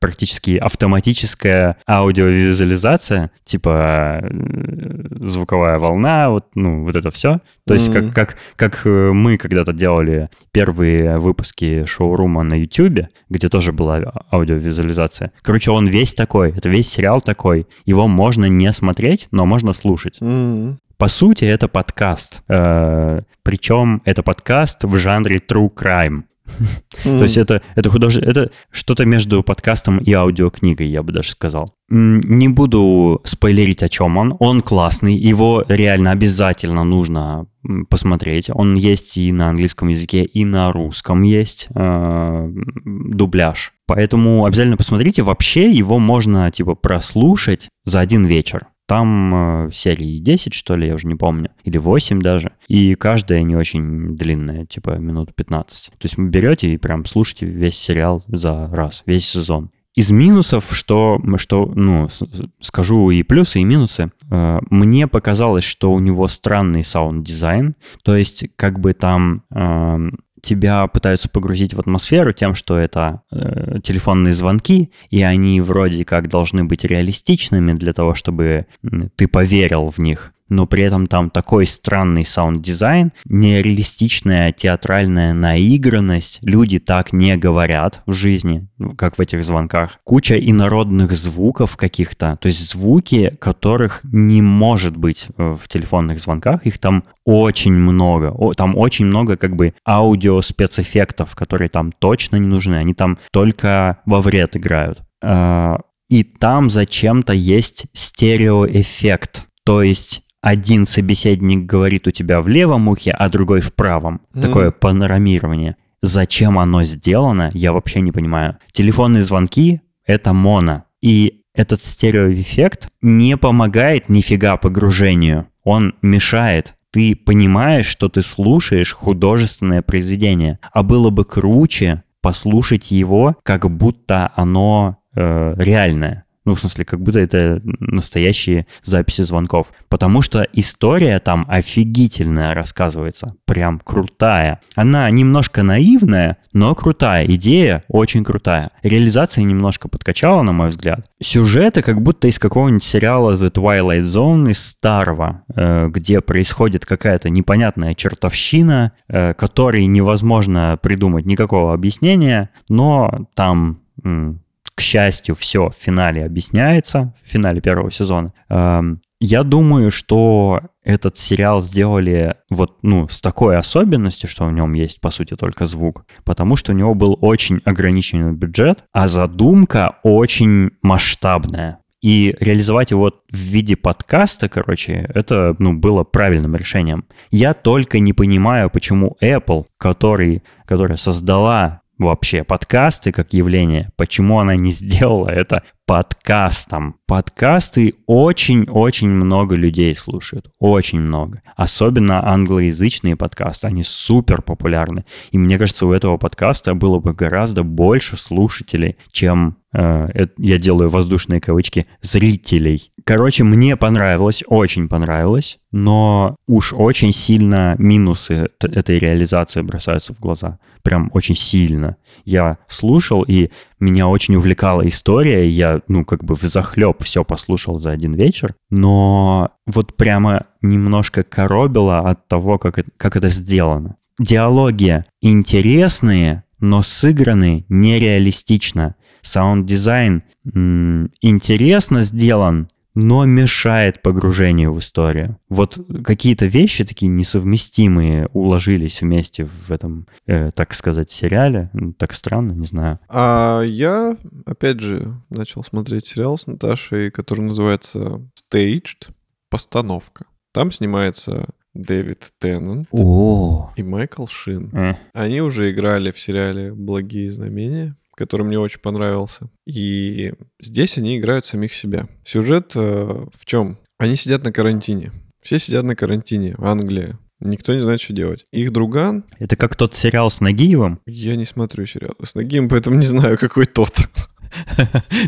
практически автоматическая аудиовизуализация, типа э, звуковая волна, вот, ну, вот это все. То есть Мгм. как, как, как э, мы когда-то делали первые выпуски шоурума на YouTube, где тоже была аудиовизуализация. Короче, он весь такой, это весь сериал такой. Его можно не смотреть, но можно слушать. М. По сути, это подкаст. Э, причем это подкаст в жанре true crime. То есть это, это художе... это что-то между подкастом и аудиокнигой, я бы даже сказал. Не буду спойлерить, о чем он. Он классный, его реально обязательно нужно посмотреть. Он есть и на английском языке, и на русском есть э, дубляж. Поэтому обязательно посмотрите. Вообще его можно типа прослушать за один вечер. Там э, серии 10, что ли, я уже не помню, или 8 даже. И каждая не очень длинная, типа минут 15. То есть вы берете и прям слушаете весь сериал за раз, весь сезон. Из минусов, что, что ну, скажу и плюсы, и минусы. Э, Мне показалось, что у него странный саунд-дизайн. То есть, как бы там эм, тебя пытаются погрузить в атмосферу тем, что это э, телефонные звонки, и они вроде как должны быть реалистичными для того, чтобы ты поверил в них. Но при этом там такой странный саунд-дизайн, нереалистичная театральная наигранность. Люди так не говорят в жизни, ну, как в этих звонках. Куча инородных звуков каких-то, то есть звуки, которых не может быть э, в телефонных звонках. Их там очень много. Там очень много как бы аудио спецэффектов, которые там точно не нужны. Они там только во вред играют. А, И там зачем-то есть стереоэффект. То есть один собеседник говорит у тебя в левом ухе, а другой в правом. Мгм. Такое панорамирование. Зачем оно сделано, я вообще не понимаю. Телефонные звонки — это моно. И этот стереоэффект не помогает нифига погружению. Он мешает. Ты понимаешь, что ты слушаешь художественное произведение. А было бы круче послушать его, как будто оно э, реальное. Ну, в смысле, как будто это настоящие записи звонков. Потому что история там офигительная рассказывается. Прям крутая. Она немножко наивная, но крутая. Идея очень крутая. Реализация немножко подкачала, на мой взгляд. Сюжеты как будто из какого-нибудь сериала The Twilight Zone из старого, э, где происходит какая-то непонятная чертовщина, э, которой невозможно придумать никакого объяснения, но там к счастью, все в финале объясняется, в финале первого сезона. Эм, я думаю, что этот сериал сделали вот, ну, с такой особенностью, что в нем есть, по сути, только звук, потому что у него был очень ограниченный бюджет, а задумка очень масштабная. И реализовать его в виде подкаста, короче, это ну, было правильным решением. Я только не понимаю, почему Apple, который, которая создала вообще подкасты как явление, почему она не сделала это подкастом. Подкасты очень-очень много людей слушают. Очень много. Особенно англоязычные подкасты. Они супер популярны. И мне кажется, у этого подкаста было бы гораздо больше слушателей, чем э, я делаю воздушные кавычки, зрителей. Короче, мне понравилось, очень понравилось, но уж очень сильно минусы этой реализации бросаются в глаза. Прям очень сильно. Я слушал, и меня очень увлекала история, я, ну, как бы в захлеб все послушал за один вечер, но вот прямо немножко коробило от того, как это, как это сделано. Диалоги интересные, но сыграны нереалистично. Саунд-дизайн интересно сделан, но мешает погружению в историю. Вот какие-то вещи такие несовместимые уложились вместе в этом, э, так сказать, сериале. Так странно, не знаю. А я, опять же, начал смотреть сериал с Наташей, который называется Staged, постановка. Там снимается Дэвид Теннант О. и Майкл Шин. Э. Они уже играли в сериале «Благие знамения», который мне очень понравился. И здесь они играют самих себя. Сюжет э, в чем? Они сидят на карантине. Все сидят на карантине в Англии. Никто не знает, что делать. Их друган... Это как тот сериал с Нагиевым? Я не смотрю сериал с Нагиевым, поэтому не знаю, какой тот. [LAUGHS]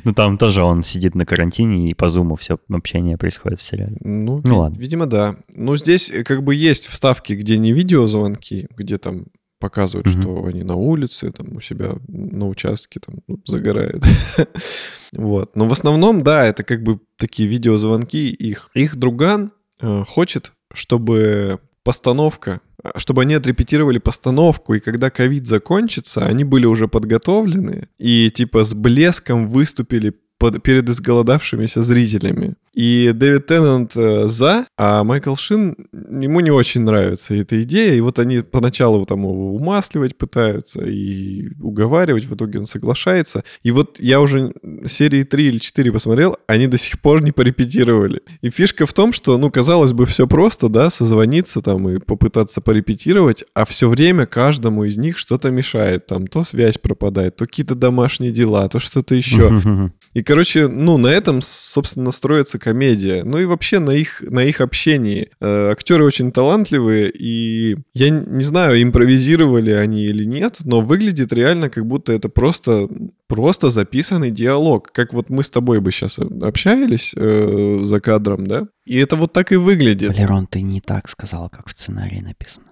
Ну, там тоже он сидит на карантине, и по зуму все общение происходит в сериале. Ну, Ну, ви- ладно. Видимо, да. Но здесь э, как бы есть вставки, где не видеозвонки, где там показывают, Мгм. что они на улице, там у себя на участке там ну, загорают. [LAUGHS] Вот. Но в основном, да, это как бы такие видеозвонки их. Их друган э, хочет, чтобы постановка, э, чтобы они отрепетировали постановку, и когда ковид закончится, они были уже подготовлены и типа с блеском выступили под- перед изголодавшимися зрителями. И Дэвид Теннант э, за, а Майкл Шин, ему не очень нравится эта идея. И вот они поначалу там его умасливать пытаются и уговаривать, в итоге он соглашается. И вот я уже серии 3 или 4 посмотрел, они до сих пор не порепетировали. И фишка в том, что, ну, казалось бы, все просто, да, созвониться там и попытаться порепетировать, а все время каждому из них что-то мешает. Там то связь пропадает, то какие-то домашние дела, то что-то еще. [LAUGHS] И, короче, ну, на этом, собственно, строится комедия. Ну и вообще на их, на их общении. Э, актеры очень талантливые, и я не знаю, импровизировали они или нет, но выглядит реально, как будто это просто, просто записанный диалог. Как вот мы с тобой бы сейчас общались э, за кадром, да? И это вот так и выглядит. Валерон, ты не так сказал, как в сценарии написано.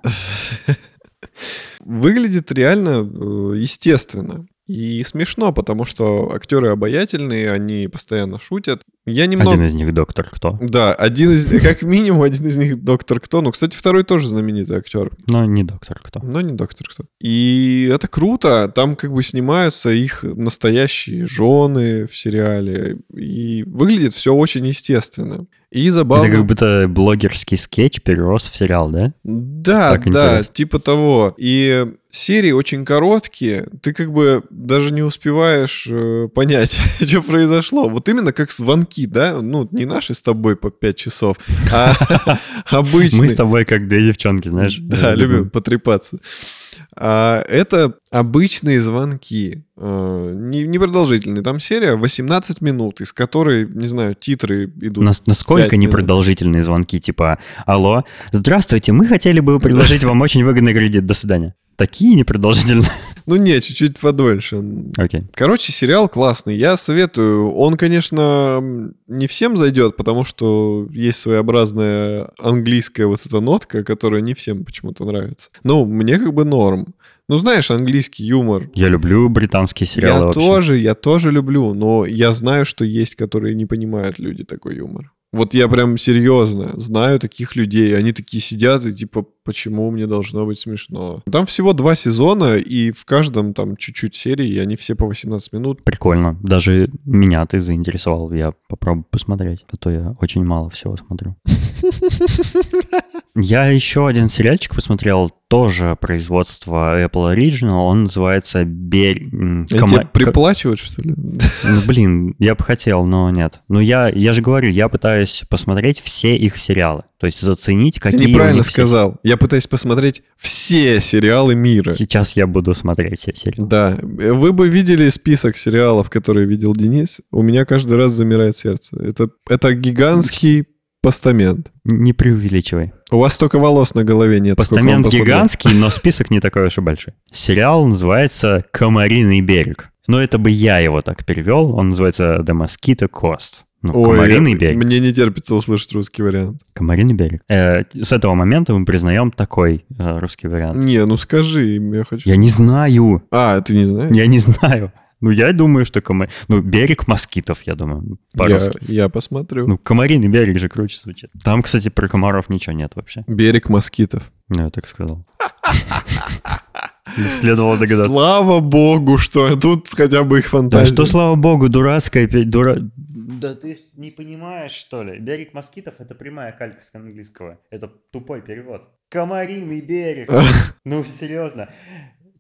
Выглядит реально э, естественно. И смешно, потому что актеры обаятельные, они постоянно шутят. Я немного... Один из них доктор кто? Да, один из, [LAUGHS] как минимум один из них доктор Кто. Ну, кстати, второй тоже знаменитый актер, Но не доктор кто. но не доктор Кто. И это круто. Там как бы снимаются их настоящие жены в сериале. И выглядит все очень естественно. И забавно. Это как будто блогерский скетч перерос в сериал, да? Да, Так да, интересно. типа того. И серии очень короткие, ты как бы даже не успеваешь э, понять, [LAUGHS] что произошло. Вот именно как звонки, да? Ну, не наши с тобой по 5 часов, а [LAUGHS] обычные. Мы с тобой как две девчонки, знаешь. Да, любим потрепаться. А, это обычные звонки, не- непродолжительные. Там серия 18 минут, из которой, не знаю, титры идут. Нас- насколько непродолжительные звонки, типа «Алло, здравствуйте, мы хотели бы предложить вам очень выгодный кредит, до свидания». Такие непродолжительные. Ну не, чуть-чуть подольше. Окей. Короче, сериал классный. Я советую. Он, конечно, не всем зайдет, потому что есть своеобразная английская вот эта нотка, которая не всем почему-то нравится. Ну, мне как бы норм. Ну, знаешь, английский юмор. Я люблю британские сериалы Я вообще. тоже, я тоже люблю, но я знаю, что есть, которые не понимают люди такой юмор. Вот я прям серьезно знаю таких людей. Они такие сидят и типа, почему мне должно быть смешно? Там всего два сезона, и в каждом там чуть-чуть серии, и они все по 18 минут. Прикольно. Даже меня ты заинтересовал. Я попробую посмотреть. А то я очень мало всего смотрю. [LAUGHS] Я еще один сериальчик посмотрел, тоже производство Apple Original. Он называется Они кома- тебе приплачивают, что ли? Ну, блин, я бы хотел, но нет. Ну, я, я же говорю, я пытаюсь посмотреть все их сериалы. То есть заценить, Ты какие у неправильно сказал. Я пытаюсь посмотреть все сериалы мира. Сейчас я буду смотреть все сериалы. Да, вы бы видели список сериалов, которые видел Денис. У меня каждый раз замирает сердце. Это, это гигантский постамент. Не преувеличивай. У вас столько волос на голове нет. Постамент гигантский, но список не такой уж и большой. Сериал называется «Комариный берег». Но это бы я его так перевел. Он называется «The Mosquito Coast». Ну, Ой, «Комариный я- берег». мне не терпится услышать русский вариант. «Комариный берег». Э, с этого момента мы признаем такой э, русский вариант. Не, ну скажи, я хочу... Я не знаю. А, ты не знаешь? Я не знаю. Ну, я думаю, что комар... Ну, берег москитов, я думаю, Я, по-русски. я посмотрю. Ну, комариный берег же круче звучит. Там, кстати, про комаров ничего нет вообще. Берег москитов. Ну, я так сказал. Следовало догадаться. Слава богу, что тут хотя бы их Да фантазия. что, слава богу, дурацкая дура... Да ты не понимаешь, что ли? Берег москитов — это прямая калька с английского. Это тупой перевод. Комариный берег. [LAUGHS] Ну, серьезно.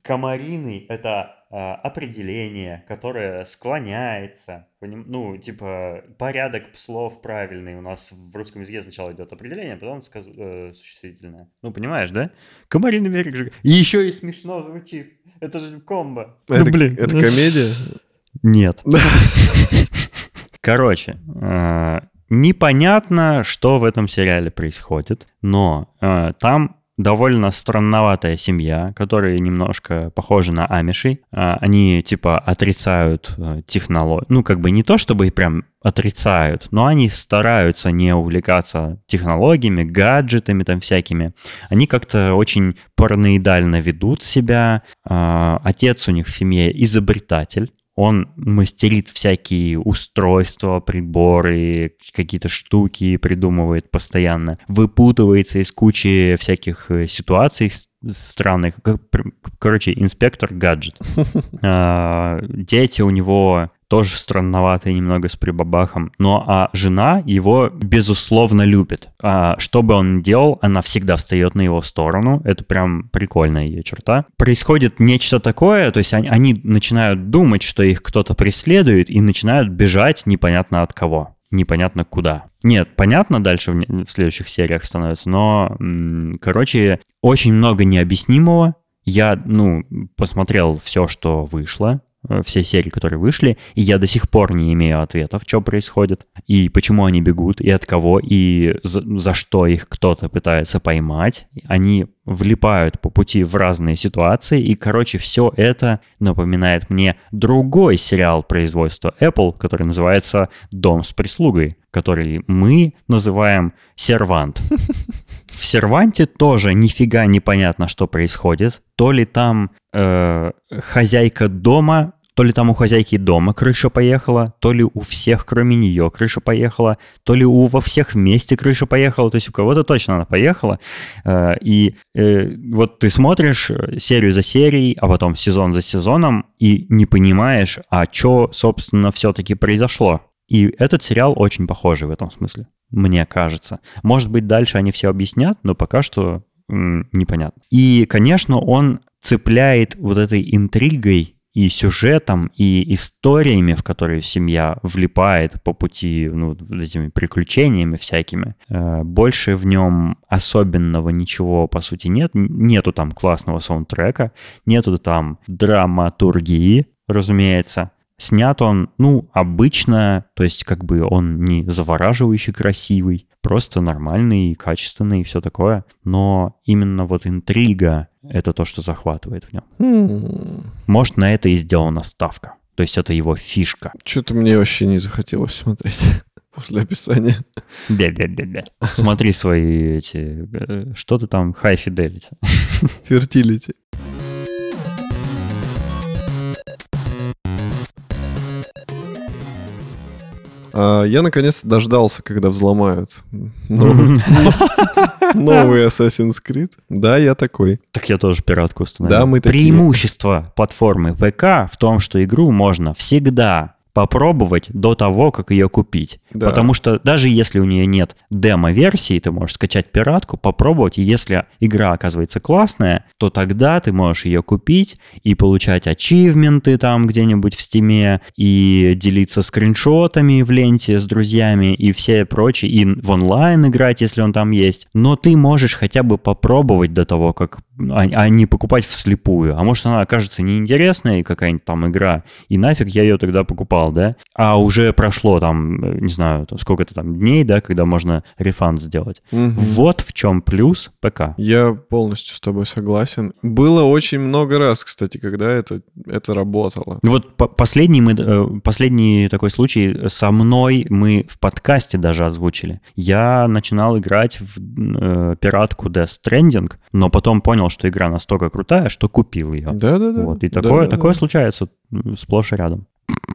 Комариный — это а, определение, которое склоняется. Ну, типа, порядок слов правильный. У нас в русском языке сначала идет определение, а потом сказ- э, существительное. Ну, понимаешь, да? Комариный берег же... И еще и смешно звучит. Это же комбо. Это, ну, блин. это комедия? Нет. [LAUGHS] Короче, э, непонятно, что в этом сериале происходит, но э, там довольно странноватая семья, которая немножко похожа на амишей. Э, Они типа отрицают технологии. Ну, как бы не то, чтобы прям отрицают, но они стараются не увлекаться технологиями, гаджетами там всякими. Они как-то очень параноидально ведут себя. Э, Отец у них в семье изобретатель. Он мастерит всякие устройства, приборы, какие-то штуки придумывает постоянно, выпутывается из кучи всяких э, ситуаций странных. Короче, инспектор гаджет. [LAUGHS] А, Дети у него тоже странноватые немного с прибабахом. Но а жена его, безусловно, любит. А, что бы он ни делал, она всегда встает на его сторону. Это прям прикольная ее черта. Происходит нечто такое, то есть они, они начинают думать, что их кто-то преследует, и начинают бежать непонятно от кого. Непонятно куда. Нет, понятно дальше в, в следующих сериях становится, но, короче, очень много необъяснимого. Я, ну, посмотрел все, что вышло, все серии, которые вышли, и я до сих пор не имею ответов, что происходит, и почему они бегут, и от кого, и за, за что их кто-то пытается поймать. Они влипают по пути в разные ситуации, и, короче, все это напоминает мне другой сериал производства Apple, который называется «Дом с прислугой», который мы называем «Сервант». [LAUGHS] В серванте тоже нифига непонятно, что происходит. То ли там э, хозяйка дома, то ли там у хозяйки дома крыша поехала, то ли у всех, кроме нее, крыша поехала, то ли у во всех вместе крыша поехала, то есть у кого-то точно она поехала. Э, и э, вот ты смотришь э, серию за серией, а потом сезон за сезоном, и не понимаешь, а что, собственно, все-таки произошло. И этот сериал очень похожий в этом смысле, мне кажется. Может быть, дальше они все объяснят, но пока что непонятно. И, конечно, он цепляет вот этой интригой и сюжетом, и историями, в которые семья влипает по пути, ну, этими приключениями всякими. Э, Больше в нем особенного ничего, по сути, нет. Нету там классного саундтрека, нету там драматургии, разумеется. Снят он, ну, обычно, то есть как бы он не завораживающий красивый, просто нормальный, качественный и все такое. Но именно вот интрига, это то, что захватывает в нем. Хм, Может, на это и сделана ставка. То есть это его фишка. Что-то мне вообще не захотелось смотреть [LAUGHS] после описания. Бе-бе-бе-бе. Смотри свои эти... э, Что ты там? High Fidelity. Фертилити. Я наконец-то дождался, когда взломают [LAUGHS] новый Assassin's Creed. Да, я такой. Так я тоже пиратку установил. Да, мы такие. Преимущество платформы ПК в том, что игру можно всегда попробовать до того, как ее купить. Да. Потому что даже если у нее нет демо-версии, ты можешь скачать пиратку, попробовать, и если игра оказывается классная, то тогда ты можешь ее купить и получать ачивменты там где-нибудь в Steam е, и делиться скриншотами в ленте с друзьями, и все прочее, и в онлайн играть, если он там есть. Но ты можешь хотя бы попробовать до того, как а, а не покупать вслепую. А может, она окажется неинтересной, какая-нибудь там игра, и нафиг я ее тогда покупал, да? А уже прошло там, не знаю, там сколько-то там дней, да, когда можно refund сделать. Мгм. Вот в чем плюс ПК. Я полностью с тобой согласен. Было очень много раз, кстати, когда это, это работало. Ну Вот по- последний, мы, э, последний такой случай со мной мы в подкасте даже озвучили. Я начинал играть в э, пиратку Death Stranding, но потом понял, что игра настолько крутая, что купил ее. Да-да-да. Вот, и такое, такое случается сплошь и рядом.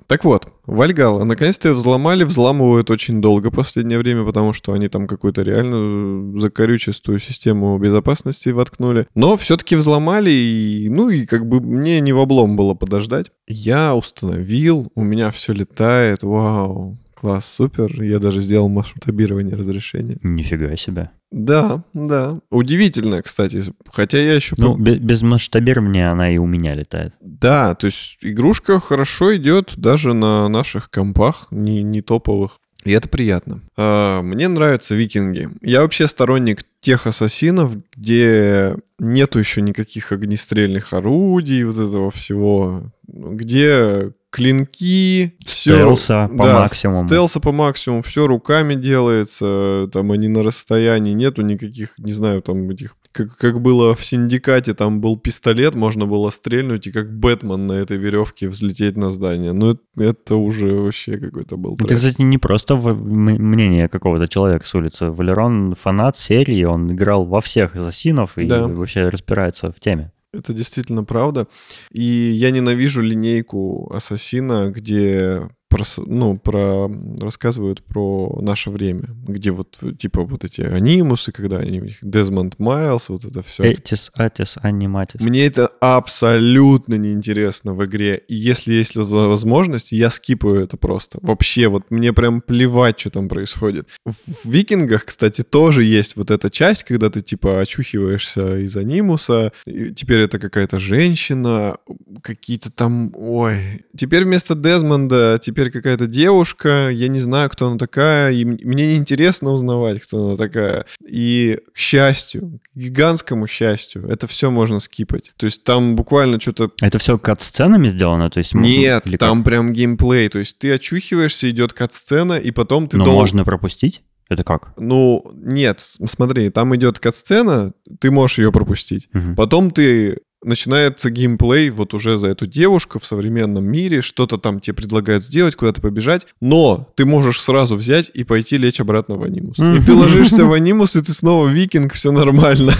Так вот, Вальгала, наконец-то ее взломали, взламывают очень долго в последнее время, потому что они там какую-то реально закорючистую систему безопасности воткнули. Но все-таки взломали, и, ну и как бы мне не в облом было подождать. Я установил, у меня все летает, вау, класс, супер. Я даже сделал масштабирование разрешения. Нифига себе. Да, да. Удивительно, кстати. Хотя я еще... Ну, бе- без масштабирования она и у меня летает. Да, то есть игрушка хорошо идет даже на наших компах, не, не топовых. И это приятно. А, мне нравятся викинги. Я вообще сторонник тех ассасинов, где нету еще никаких огнестрельных орудий, вот этого всего, где клинки, все, Стелса по максимуму. Стелса по максимуму, все руками делается, там они на расстоянии, нету никаких, не знаю, там этих как, как было в Синдикате, там был пистолет, можно было стрельнуть и как Бэтмен на этой веревке взлететь на здание. Ну, это, это уже вообще какой-то был Это, трэш. кстати, не просто мнение какого-то человека с улицы. Валерон фанат серии, он играл во всех ассасинов и Да. вообще разбирается в теме. Это действительно правда. И я ненавижу линейку Ассасина, где прос- ну, про, рассказывают про наше время, где вот типа вот эти анимусы, когда они, Дезмонд Майлз, вот это все. Этис, атис, аниматис. Мне это абсолютно неинтересно в игре. И если есть возможность, я скипаю это просто. Вообще, вот мне прям плевать, что там происходит. В в Викингах, кстати, тоже есть вот эта часть, когда ты типа очухиваешься из анимуса. и теперь это какая-то женщина, какие-то там... Ой. Теперь вместо Дезмонда теперь какая-то девушка. Я не знаю, кто она такая. И мне неинтересно узнавать, кто она такая. И, к счастью, к гигантскому счастью, это все можно скипать. То есть там буквально что-то Это все кат-сценами сделано? То есть, нет, или там как? прям геймплей. То есть ты очухиваешься, идет кат-сцена, и потом ты Но дол- можно пропустить? Это как? Ну, нет, смотри, там идет кат-сцена, ты можешь ее пропустить. Мгм. Потом ты начинается геймплей вот уже за эту девушку в современном мире, что-то там тебе предлагают сделать, куда-то побежать, но ты можешь сразу взять и пойти лечь обратно в анимус. И ты ложишься в анимус, и ты снова викинг, все нормально.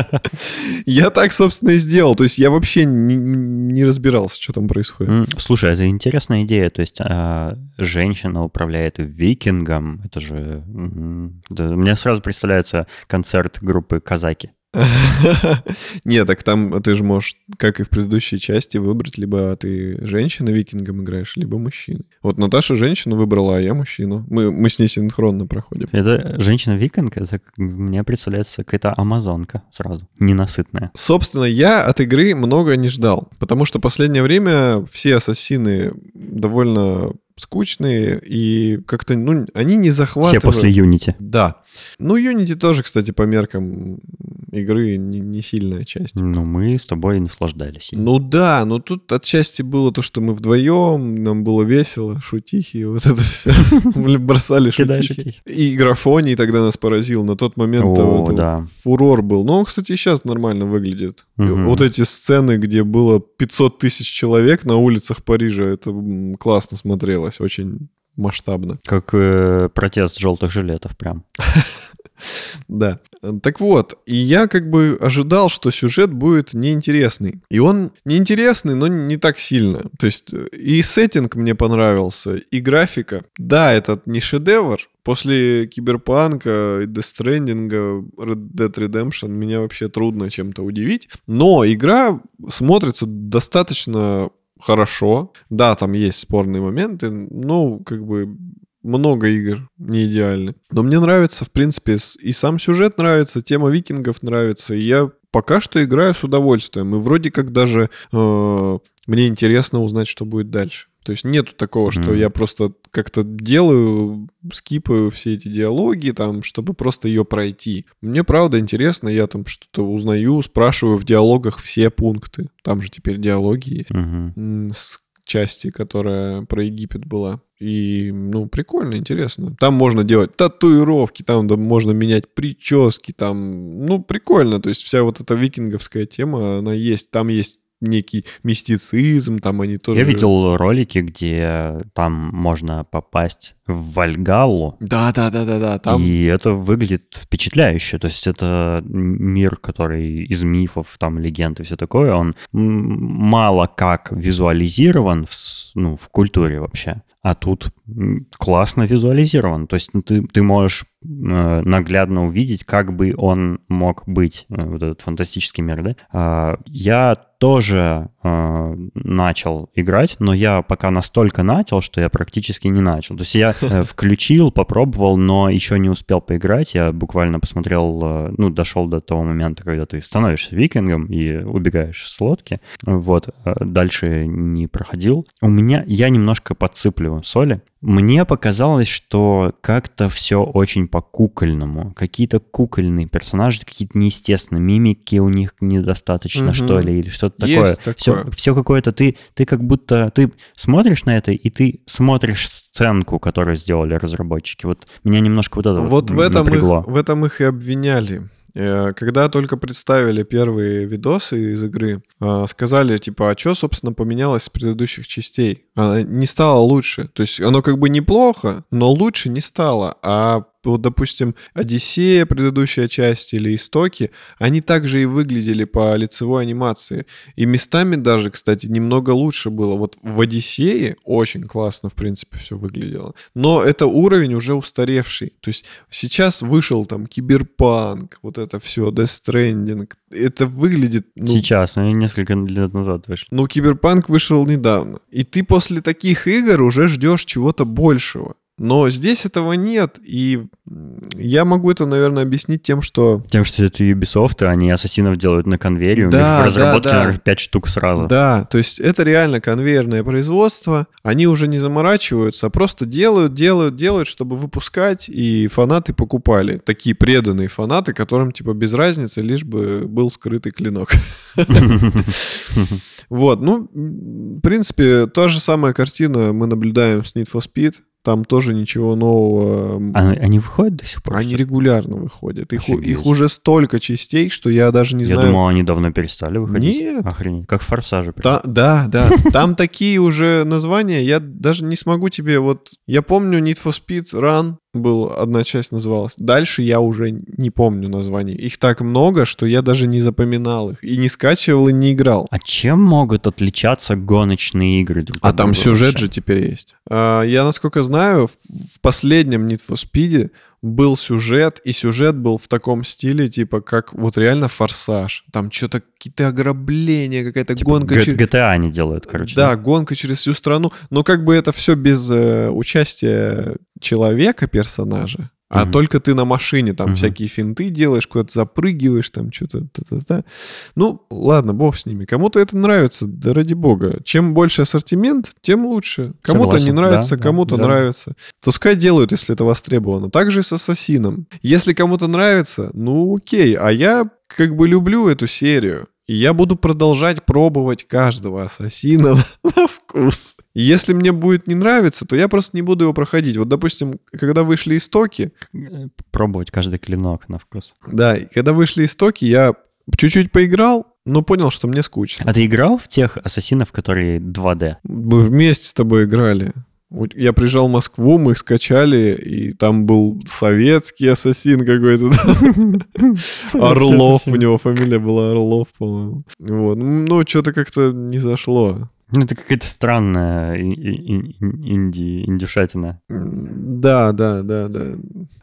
[LAUGHS] Я так, собственно, и сделал. То есть я вообще не, разбирался, что там происходит. Слушай, это интересная идея. То есть а, женщина управляет викингом. Это же... мне сразу представляется концерт группы «Казаки». [LAUGHS] Нет, так там ты же можешь, как и в предыдущей части, выбрать либо ты женщина викингом играешь, либо мужчина. Вот Наташа женщину выбрала, а я мужчину. Мы, мы с ней синхронно проходим. Это женщина-викинг, это мне представляется какая-то амазонка сразу, ненасытная. Собственно, я от игры много не ждал, потому что последнее время все ассасины довольно скучные и как-то, ну, они не Все захватывают. после Unity. Да. Ну, Unity тоже, кстати, по меркам игры не, не сильная часть. Ну, мы с тобой наслаждались. Ну да, но тут отчасти было то, что мы вдвоем, нам было весело, шутихи, вот это все. Мы [LAUGHS] бросали шутихи. И графоний тогда нас поразил. На тот момент фурор был. Но он, кстати, сейчас нормально выглядит. Вот эти сцены, где было 500 тысяч человек на улицах Парижа, это классно смотрелось, очень масштабно. Как э, протест желтых жилетов прям. [LAUGHS] Да. Так вот, и я как бы ожидал, что сюжет будет неинтересный. И он неинтересный, но не так сильно. То есть э, и сеттинг мне понравился, и графика. Да, этот не шедевр. После Киберпанка, и Stranding, Red Dead Redemption меня вообще трудно чем-то удивить. Но игра смотрится достаточно хорошо. Да, там есть спорные моменты, но как бы много игр не идеальны. Но мне нравится, в принципе, и сам сюжет нравится, тема викингов нравится, и я пока что играю с удовольствием. И вроде как даже э, мне интересно узнать, что будет дальше. То есть нету такого, что Мгм. я просто как-то делаю, скипаю все эти диалоги, там, чтобы просто ее пройти. Мне правда интересно, я там что-то узнаю, спрашиваю в диалогах все пункты. Там же теперь диалоги есть м, с части, которая про Египет была. И, ну, прикольно, интересно. Там можно делать татуировки, там да, можно менять прически, там, ну, прикольно. То есть вся вот эта викинговская тема, она есть. Там есть некий мистицизм, там они тоже... Я видел ролики, где там можно попасть в Вальгаллу, Да, да, да, да, да. Там и это выглядит впечатляюще. То есть это мир, который из мифов, там, легенд и все такое, он мало как визуализирован в, ну, в культуре вообще. А тут классно визуализирован. То есть ну, ты, ты можешь э, наглядно увидеть, как бы он мог быть, э, вот этот фантастический мир, да? А, Я тоже э, начал играть, но я пока настолько начал, что я практически не начал. То есть я э, [LAUGHS] включил, попробовал, но еще не успел поиграть. Я буквально посмотрел, э, ну, дошел до того момента, когда ты становишься викингом и убегаешь с лодки. Вот, э, дальше не проходил. У меня, я немножко подсыплю соли. Мне показалось, что как-то все очень по-кукольному. Какие-то кукольные персонажи, какие-то неестественные. Мимики у них недостаточно, Мгм. что ли, или что-то Есть такое. такое. Все, все какое-то ты, ты как будто ты смотришь на это и ты смотришь сценку, которую сделали разработчики. Вот меня немножко вот это Вот в этом, напрягло. их, в этом их и обвиняли. Э, Когда только представили первые видосы из игры, э, сказали, типа, а что, собственно, поменялось с предыдущих частей? Она не стало лучше. То есть оно как бы неплохо, но лучше не стало. А вот, допустим, Одиссея, предыдущая часть, или Истоки, они также и выглядели по лицевой анимации. И местами даже, кстати, немного лучше было. Вот в Одиссее очень классно, в принципе, все выглядело. Но это уровень уже устаревший. То есть сейчас вышел там Киберпанк, вот это все, Death Stranding. Это выглядит... Ну, Сейчас, ну, несколько лет назад вышли. ну, Киберпанк вышел недавно. И ты после таких игр уже ждешь чего-то большего. Но здесь этого нет, и я могу это, наверное, объяснить тем, что... Тем, что это Ubisoft, и они ассасинов делают на конвейере, у Да, них в да, разработке, да. наверное, 5 штук сразу. Да, то есть это реально конвейерное производство. Они уже не заморачиваются, а просто делают, делают, делают, чтобы выпускать, и фанаты покупали. Такие преданные фанаты, которым типа без разницы, лишь бы был скрытый клинок. [LAUGHS] Вот, ну, в принципе, та же самая картина мы наблюдаем с Need for Speed. Там тоже ничего нового. А Они выходят до сих пор? Они что регулярно выходят. Их, Офигеть. их уже столько частей, что я даже не Я знаю. думал, они давно перестали выходить. Нет. Охренеть. Как форсажи. Та- да, да. Там такие уже названия, я даже не смогу тебе вот... Я помню Need for Speed Run, был, одна часть называлась. Дальше я уже не помню названий. Их так много, что я даже не запоминал их. И не скачивал, и не играл. А чем могут отличаться гоночные игры друг А там сюжет вообще? же теперь есть. А, Я, насколько знаю, в- в последнем Need for Speed был сюжет, и сюжет был в таком стиле, типа, как вот реально форсаж. Там что-то какие-то ограбления, какая-то Типа гонка. Г- чер- GTA они делают, короче. Да, гонка через всю страну. Но как бы это все без э, участия человека, персонажа. А Мгм. только ты на машине там Мгм. всякие финты делаешь, куда-то запрыгиваешь, там что-то. та-та-та. Ну, ладно, бог с ними. Кому-то это нравится, да ради бога. Чем больше ассортимент, тем лучше. Кому-то не нравится, да, кому-то да. нравится. Пускай делают, если это востребовано. Также и с Ассасином. Если кому-то нравится, ну окей. А я как бы люблю эту серию. И я буду продолжать пробовать каждого ассасина [LAUGHS] на вкус. И если мне будет не нравиться, то я просто не буду его проходить. Вот, допустим, когда вышли истоки... Пробовать каждый клинок на вкус. Да, и когда вышли истоки, я чуть-чуть поиграл, но понял, что мне скучно. А ты играл в тех ассасинов, которые 2D? Мы вместе с тобой играли. Я приезжал в Москву, мы их скачали, и там был советский ассасин какой-то. [LAUGHS] Орлов, у него фамилия была Орлов, по-моему. Вот. Ну, что-то как-то не зашло. Ну, это какая-то странная инди, индюшатина. Да, да, да, да.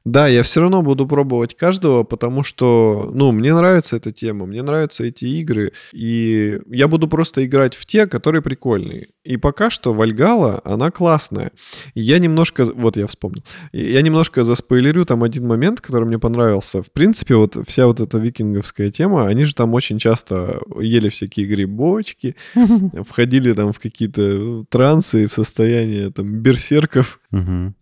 Да, я все равно буду пробовать каждого, потому что, ну, мне нравится эта тема, мне нравятся эти игры, и я буду просто играть в те, которые прикольные. И пока что Вальгала, она классная. И я немножко, вот я вспомнил, я немножко заспойлерю там один момент, который мне понравился. В принципе, вот вся вот эта викинговская тема, они же там очень часто ели всякие грибочки, [LAUGHS] входили там в какие-то трансы в состояние там берсерков.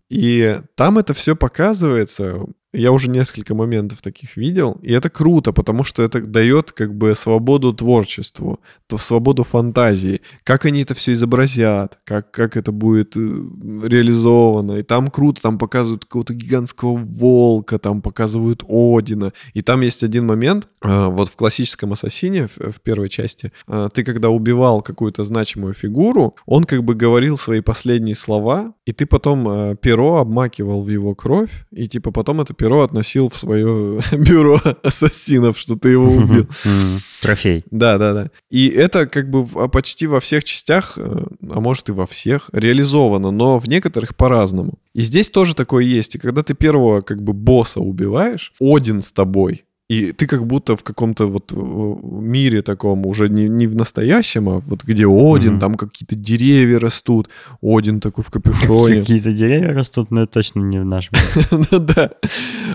И там это все показывается я уже несколько моментов таких видел, и это круто, потому что это дает как бы свободу творчеству, то свободу фантазии, как они это все изобразят, как, как это будет э, реализовано. И там круто, там показывают какого-то гигантского волка, там показывают Одина. И там есть один момент, э, вот в классическом Ассасине, в, первой части, э, ты когда убивал какую-то значимую фигуру, он как бы говорил свои последние слова, и ты потом перо обмакивал в его кровь, и типа потом это перо относил в свое [LAUGHS] бюро ассасинов, что ты его убил. Трофей. Да, да, да. И это как бы а, почти во всех частях, э, а может и во всех, реализовано, но в некоторых по-разному. И здесь тоже такое есть. И когда ты первого как бы босса убиваешь, Один с тобой, и ты как будто в каком-то вот мире таком, уже не, не в настоящем, а вот где Один, mm-hmm. там какие-то деревья растут, Один такой в капюшоне. [LAUGHS] Какие-то деревья растут, но это точно не в нашем [LAUGHS] Ну да.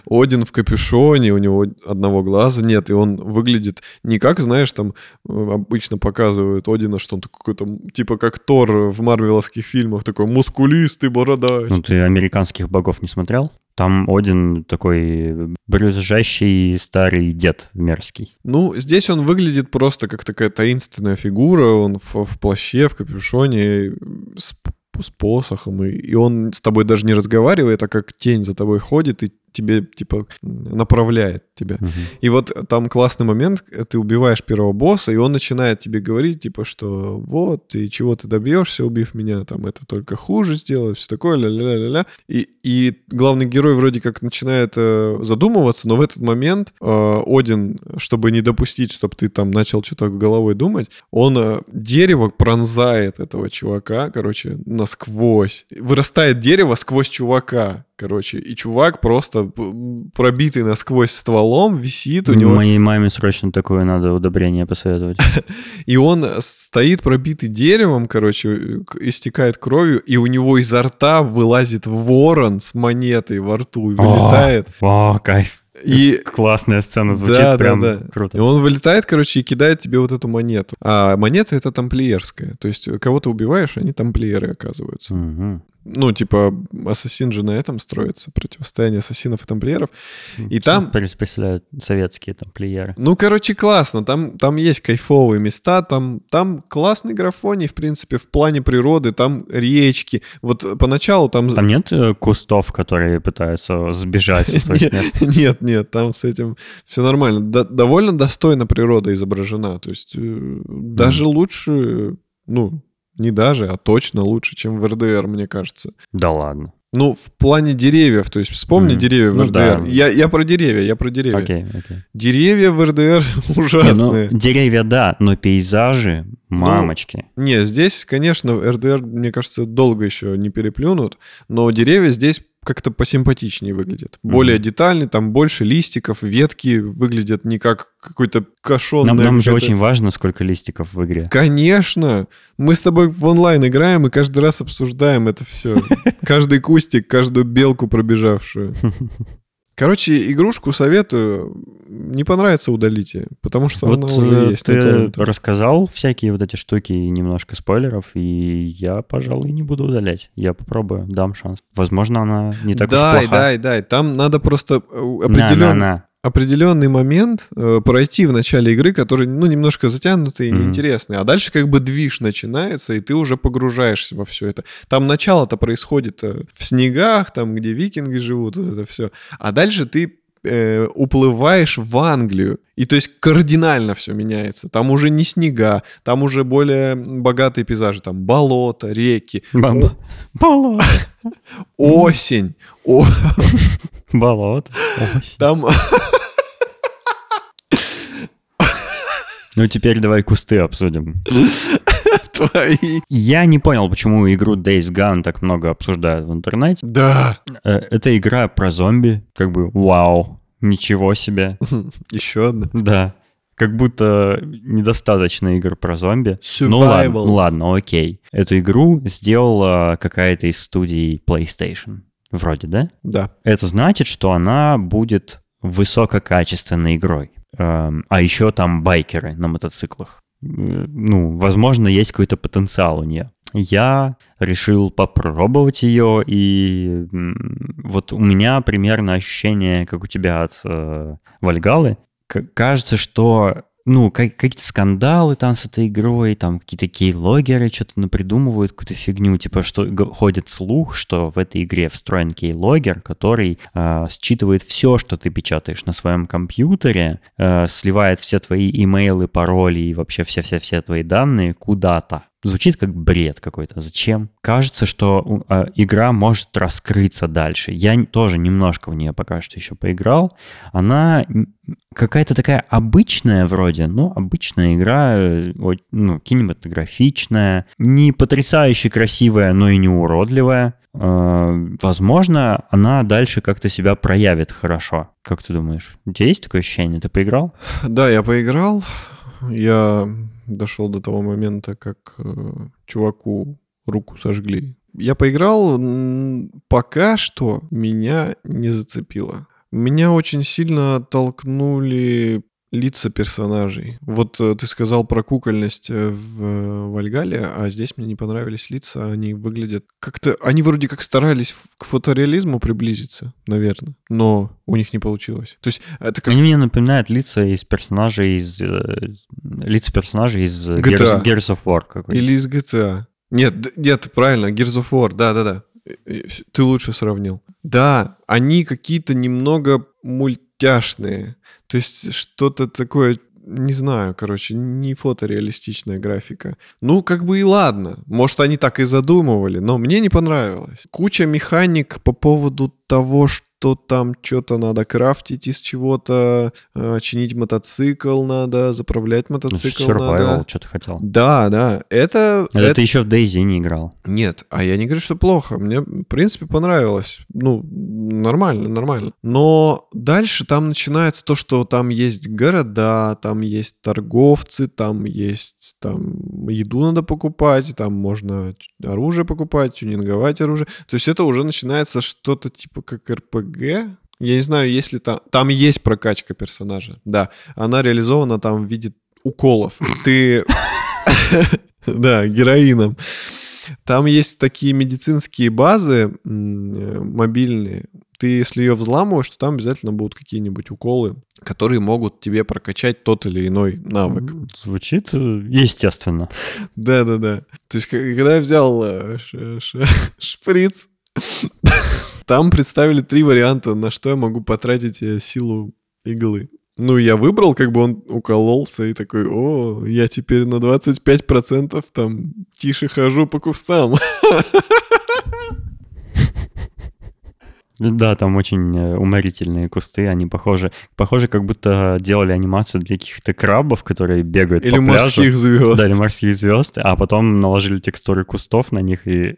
Один в капюшоне, у него одного глаза нет, и он выглядит не как, знаешь, там э, обычно показывают Одина, что он такой то типа как Тор в марвеловских фильмах, такой мускулистый бородач. Ну ты американских богов не смотрел? Там Один такой брюзжащий старый дед мерзкий. Ну, здесь он выглядит просто как такая таинственная фигура. Он в, в плаще, в капюшоне, с, с посохом. И, и он с тобой даже не разговаривает, а как тень за тобой ходит и тебе, типа, направляет тебя. Угу. И вот там классный момент, ты убиваешь первого босса, и он начинает тебе говорить, типа, что вот, и чего ты добьешься, убив меня, там, это только хуже сделает, все такое, ля-ля-ля-ля. И, и главный герой вроде как начинает э, задумываться, но в этот момент э, Один, чтобы не допустить, чтобы ты там начал что-то головой думать, он э, дерево пронзает этого чувака, короче, насквозь. Вырастает дерево сквозь чувака короче. И чувак просто пробитый насквозь стволом висит у него. Моей маме срочно такое надо удобрение посоветовать. [LAUGHS] И он стоит пробитый деревом, короче, истекает кровью, и у него изо рта вылазит ворон с монетой во рту и вылетает. О, кайф. И [LAUGHS] классная сцена звучит да, прям да, да. круто. И он вылетает, короче, и кидает тебе вот эту монету. А монета это тамплиерская. То есть кого то убиваешь, они тамплиеры оказываются. Угу ну, типа, ассасин же на этом строится, противостояние ассасинов и тамплиеров. И там... Представляют советские тамплиеры. Ну, короче, классно. Там, там есть кайфовые места, там, там классный графоний, в принципе, в плане природы, там речки. Вот поначалу там... Там нет э, кустов, которые пытаются сбежать со своих [LAUGHS] мест? Нет, нет, там с этим все нормально. Довольно достойно природа изображена. То есть э, даже лучше, ну, не даже, а точно лучше, чем в РДР, мне кажется. Да ладно. Ну, в плане деревьев, то есть вспомни mm. деревья в ну, РДР. Да. Я, я про деревья, я про деревья. Okay, okay. Деревья в РДР ужасные. [LAUGHS] Не, ну, деревья, да, но пейзажи, ну, мамочки. Ну, не, здесь, конечно, РДР, мне кажется, долго еще не переплюнут, но деревья здесь как-то посимпатичнее выглядят. Более mm-hmm. детальный, там больше листиков, ветки выглядят не как какой-то кошон. Нам, нам же очень важно, сколько листиков в игре. Конечно. Мы с тобой в онлайн играем и каждый раз обсуждаем это все. [LAUGHS] Каждый кустик, каждую белку пробежавшую. [LAUGHS] Короче, игрушку советую. Не понравится удалите, потому что вот она уже есть. Ты рассказал всякие вот эти штуки и немножко спойлеров, и я, пожалуй, не буду удалять. Я попробую, дам шанс. Возможно, она не так дай, уж плоха. Дай, дай, дай. Там надо просто определенно... На, на, на. Определенный момент э, пройти в начале игры, который, ну, немножко затянутый и Мгм. неинтересный, а дальше как бы движ начинается, и ты уже погружаешься во все это. Там начало-то происходит э, в снегах, там, где викинги живут, вот это все. А дальше ты э, уплываешь в Англию, и то есть кардинально все меняется. Там уже не снега, там уже более богатые пейзажи, там болото, реки, Болото. [LAUGHS] осень, [LAUGHS] Болото. Осень. там Ну, теперь давай кусты обсудим. [LAUGHS] [LAUGHS] твои. Я не понял, почему игру Days Gone так много обсуждают в интернете. Да, Э, Это игра про зомби. Как бы, вау, ничего себе. [LAUGHS] еще одна. Да. Как будто недостаточно игр про зомби. Ну ладно, Survival. ладно, окей. Эту игру сделала какая-то из студий PlayStation. Вроде, да? Да. Это значит, что она будет высококачественной игрой. Эм, А еще там байкеры на мотоциклах. Ну, возможно, есть какой-то потенциал у нее. Я решил попробовать ее, и вот у меня примерно ощущение, как у тебя от э, Вальгалы. Кажется, что ну, ка- какие-то скандалы там с этой игрой, там какие-то кейлогеры что-то напридумывают, какую-то фигню, типа, что ходит слух, что в этой игре встроен кейлогер, который э, считывает все, что ты печатаешь на своем компьютере, э, сливает все твои имейлы, пароли и вообще все-все-все твои данные куда-то. Звучит как бред какой-то. Зачем? Кажется, что э, игра может раскрыться дальше. Я тоже немножко в нее пока что еще поиграл. Она какая-то такая обычная вроде, ну, обычная игра, э, ну, кинематографичная, не потрясающе красивая, но и не уродливая. Э, Возможно, она дальше как-то себя проявит хорошо. Как ты думаешь? У тебя есть такое ощущение? Ты поиграл? Да, я поиграл. Я дошел до того момента, как э, чуваку руку сожгли. Я поиграл, пока что меня не зацепило. Меня очень сильно оттолкнули лица персонажей. Вот э, ты сказал про кукольность э, в э, Вальгале, а здесь мне не понравились лица. Они выглядят как-то... Они вроде как старались к фотореализму приблизиться, наверное, но у них не получилось. То есть это как Они мне напоминают лица из персонажей из... лица персонажей из э, GTA. Gears, Gears of War какой Или из GTA. Нет, д- нет, правильно, Gears of War, да-да-да. Ты лучше сравнил. Да, они какие-то немного мультяшные. То есть что-то такое, не знаю, короче, не фотореалистичная графика. Ну, как бы и ладно. Может, они так и задумывали, но мне не понравилось. Куча механик по поводу того, что там что-то надо крафтить из чего-то, э, чинить мотоцикл надо, заправлять Ну, мотоцикл Survival, надо. что ты хотел. Да, да, это... Это, это- ты еще в Дейзи не играл. Нет, а я не говорю, что плохо. Мне, в принципе, понравилось. Ну, нормально, нормально. Но дальше там начинается то, что там есть города, там есть торговцы, там есть там еду надо покупать, там можно оружие покупать, тюнинговать оружие. То есть это уже начинается что-то типа как РПГ. Я не знаю, есть ли там... Там есть прокачка персонажа, да. Она реализована там в виде уколов. Ты... [LAUGHS] Да, героином. Там есть такие медицинские базы э, мобильные. Ты, если ее взламываешь, то там обязательно будут какие-нибудь уколы, которые могут тебе прокачать тот или иной навык. Звучит э, естественно. Да-да-да. То есть, когда я взял э, [LAUGHS] шприц, [LAUGHS] там представили три варианта, на что я могу потратить э, силу иглы. Ну, я выбрал, как бы он укололся и такой, о, я теперь на 25% там тише хожу по кустам. Да, там очень э, уморительные кусты, они похожи, похожи, как будто делали анимацию для каких-то крабов, которые бегают Или по пляжу. морских звезд. Да, или морских звезд, а потом наложили текстуры кустов на них, и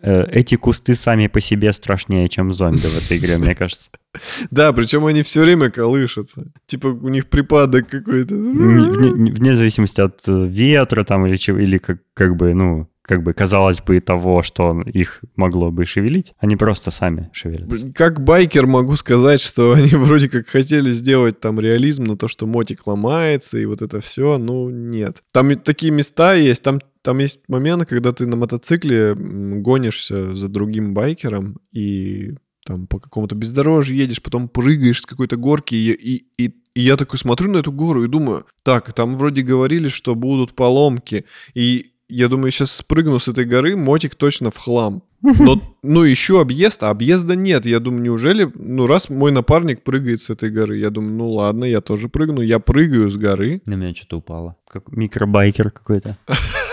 эти кусты сами по себе страшнее, чем зомби в этой игре, мне кажется. [LAUGHS] Да, причем они все время колышутся. Типа у них припадок какой-то. Вне, зависимости от э, ветра там или чего, или как, как бы, ну, как бы казалось бы того, что их могло бы шевелить, они просто сами шевелятся. Как байкер могу сказать, что [LAUGHS] они вроде как хотели сделать там реализм на то, что мотик ломается и вот это все, ну нет. Там такие места есть, там, там есть моменты, когда ты на мотоцикле гонишься за другим байкером, и там по какому-то бездорожью едешь, потом прыгаешь с какой-то горки, и, и, и, и я такой смотрю на эту гору и думаю, так, там вроде говорили, что будут поломки, и я думаю, сейчас спрыгну с этой горы, мотик точно в хлам. Но, ну, еще объезд, а объезда нет. Я думаю, неужели, ну, раз мой напарник прыгает с этой горы, я думаю, ну, ладно, я тоже прыгну. Я прыгаю с горы. На меня что-то упало. Как микробайкер какой-то. [LAUGHS]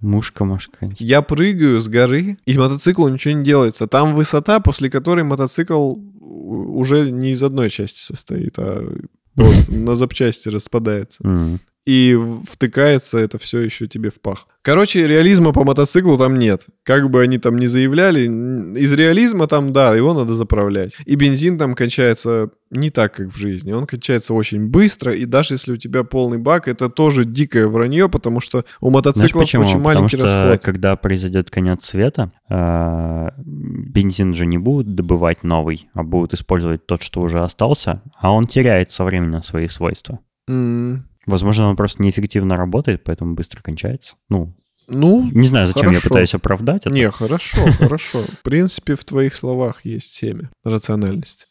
Мушка, может, какая-нибудь. Я прыгаю с горы, и мотоциклу ничего не делается. Там высота, после которой мотоцикл уже не из одной части состоит, а просто на запчасти распадается. И втыкается это все еще тебе в пах. Короче, реализма по мотоциклу там нет. Как бы они там ни заявляли, из реализма там, да, его надо заправлять. И бензин там кончается не так, как в жизни. Он кончается очень быстро, и даже если у тебя полный бак, это тоже дикое вранье, потому что у почему? очень Потому маленький что расход. когда произойдет конец света, а, бензин же не будут добывать новый, а будут использовать тот, что уже остался, а он теряет со временем свои свойства. М, Возможно, он просто неэффективно работает, поэтому быстро кончается. Ну, Ну, не знаю, зачем я Хорошо. пытаюсь оправдать это. не, хорошо, хорошо. В принципе, в твоих словах есть семя рациональности.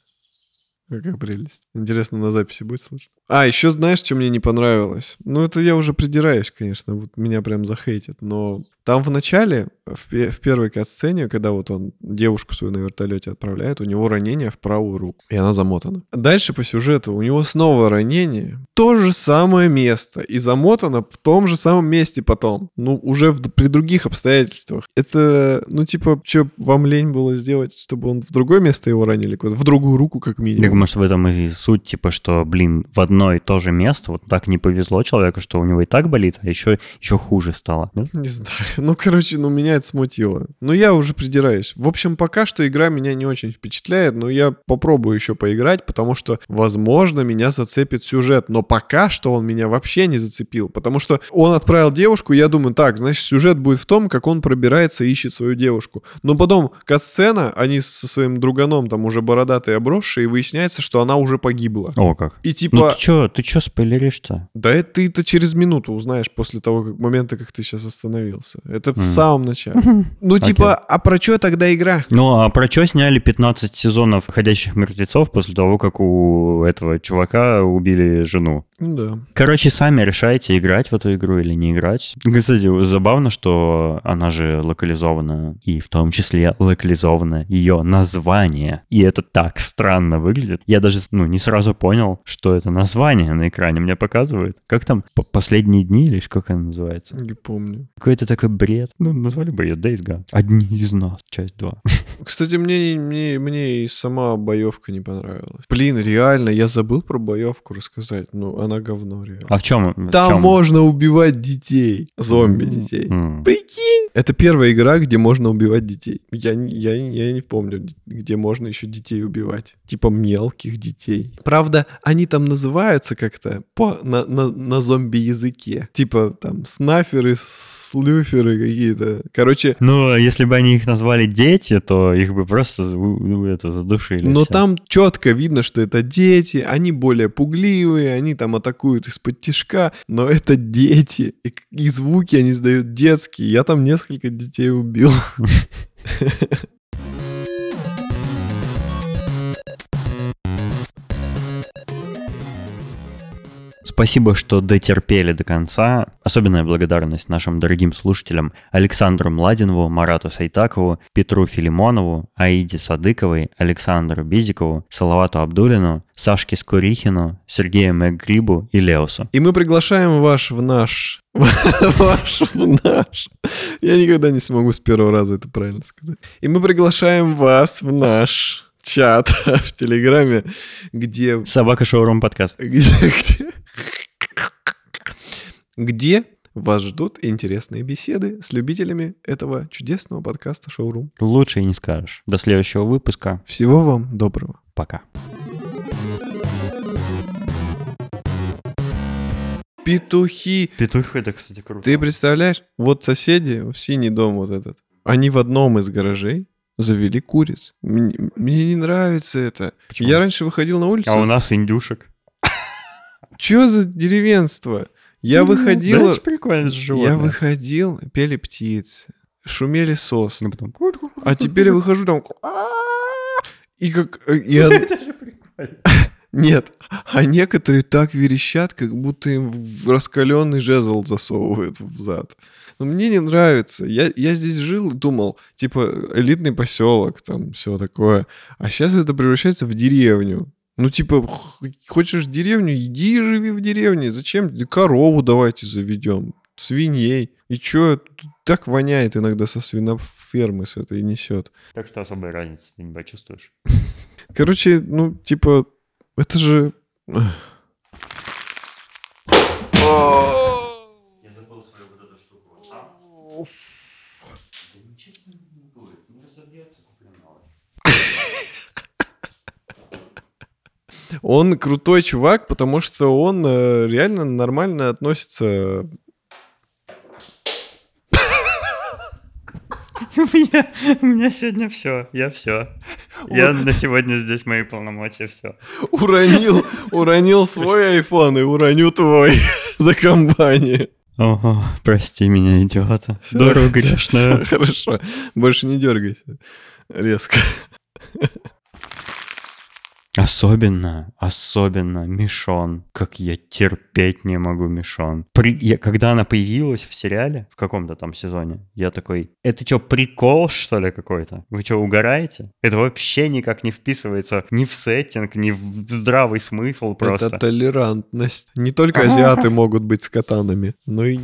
Какая прелесть. Интересно, на записи будет слышно. А, еще знаешь, что мне не понравилось? Ну, это я уже придираюсь, конечно. Вот меня прям захейтят. Но там в начале, в, в первой кат-сцене, когда вот он девушку свою на вертолете отправляет, у него ранение в правую руку. И она замотана. Дальше по сюжету у него снова ранение. То же самое место. И замотано в том же самом месте потом. Ну, уже в- при других обстоятельствах. Это, ну, типа, что вам лень было сделать, чтобы он в другое место его ранили? В другую руку, как Так, минимум. может, в этом и суть, типа, что, блин, в одно и то же место вот так не повезло человеку, что у него и так болит, а еще, еще хуже стало. да? Не знаю. [LAUGHS] Ну, короче, ну, меня это смутило. Но я уже придираюсь. В общем, пока что игра меня не очень впечатляет, но я попробую еще поиграть, потому что, возможно, меня зацепит сюжет. Но пока что он меня вообще не зацепил, потому что он отправил девушку, и я думаю, так, значит, сюжет будет в том, как он пробирается и ищет свою девушку. Но потом касцена, они со своим друганом там уже бородатые обросшие, и выясняется, что она уже погибла. О, как. И Ну типа... ты чё, ты чё спойлеришь-то? Да это ты это через минуту узнаешь после того как, момента, как ты сейчас остановился. Это в самом начале. [LAUGHS] Ну, типа, а про что тогда игра? Ну, а про чё сняли 15 сезонов «Ходящих мертвецов» после того, как у этого чувака убили жену? Ну да. Короче, сами решайте, играть в эту игру или не играть. Кстати, забавно, что она же локализована, и в том числе локализовано ее название. И это так странно выглядит. Я даже, ну, не сразу понял, что это название на экране мне показывает. Как там, «По- «Последние дни» или как она называется? Не помню. Какой-то такой бред. Ну, назвали бы ее Days Gone. Одни из нас, часть 2. [LAUGHS] Кстати, мне, мне, мне и сама боевка не понравилась. Блин, реально, я забыл про боевку рассказать. Ну, она говно, реально. А в чем? Там можно убивать детей. Зомби детей. Прикинь! Это первая игра, где можно убивать детей. Я, не- я, я не помню, где можно еще детей убивать. Типа мелких детей. Правда, они там называются как-то по, на, на, на зомби-языке. Типа там снаферы, слюферы какие-то. Короче, Ну, если бы они их назвали дети, то их бы просто ну, это, задушили. но все. там четко видно, что это дети, они более пугливые, они там атакуют из-под тишка, но это дети. И, и звуки они издают детские. Я там несколько детей убил. [LAUGHS] Спасибо, что дотерпели до конца. Особенная благодарность нашим дорогим слушателям Александру Младинову, Марату Сайтакову, Петру Филимонову, Аиде Садыковой, Александру Бизикову, Салавату Абдулину, Сашке Скурихину, Сергею Мэггрибу и Леусу. И мы приглашаем ваш в наш... [LAUGHS] Ваш в наш... Я никогда не смогу с первого раза это правильно сказать. И мы приглашаем вас в наш чат [LAUGHS] в Телеграме, где... Собака Шоурум подкаст. [LAUGHS] Где... Где... где вас ждут интересные беседы с любителями этого чудесного подкаста «Шоурум». Лучше и не скажешь. До следующего выпуска. Всего вам доброго. Пока. Петухи. Петух это, кстати, круто. Ты представляешь, вот соседи в синий дом вот этот, они в одном из гаражей завели куриц. Мне, мне не нравится это. Почему? Я раньше выходил на улицу. А у нас индюшек. Чё за деревенство? Я Ну, выходил, я выходил, пели птицы, шумели сосны. Ну, потом... А теперь я выхожу там, [LAUGHS] И как... э, и он- [LAUGHS] Нет, а некоторые так верещат, как будто им в раскаленный жезл засовывают в зад. Но мне не нравится. Я, я здесь жил и думал, типа, элитный поселок, там, все такое. А сейчас это превращается в деревню. Ну, типа, хочешь в деревню, иди и живи в деревне. Зачем? Корову давайте заведем, свиней. И чё, так воняет иногда со свинофермы с этой несет. Так что особой разницы ты не почувствуешь. [LAUGHS] Короче, ну, типа, это же... Я забыл свою вот эту штуку вот там. Да ничего с ним не будет. Не разобьется, куплю новый. Он крутой чувак, потому что он э, реально нормально относится. [LAUGHS] У меня, у меня сегодня все. Я все. Я на сегодня здесь мои полномочия, все. Уронил, [LAUGHS] уронил свой iPhone и уроню твой [LAUGHS] за компанию. Ого, прости меня, идиота. Дорого всё Хорошо, больше не дергайся. Резко. Особенно, особенно Мишон. Как я терпеть не могу Мишон. При... я- когда она появилась в сериале, в каком-то там сезоне, я такой, это что, прикол, что ли, какой-то? Вы что, угораете? Это вообще никак не вписывается ни в сеттинг, ни в здравый смысл просто. Это толерантность. Не только азиаты могут быть с катанами, но и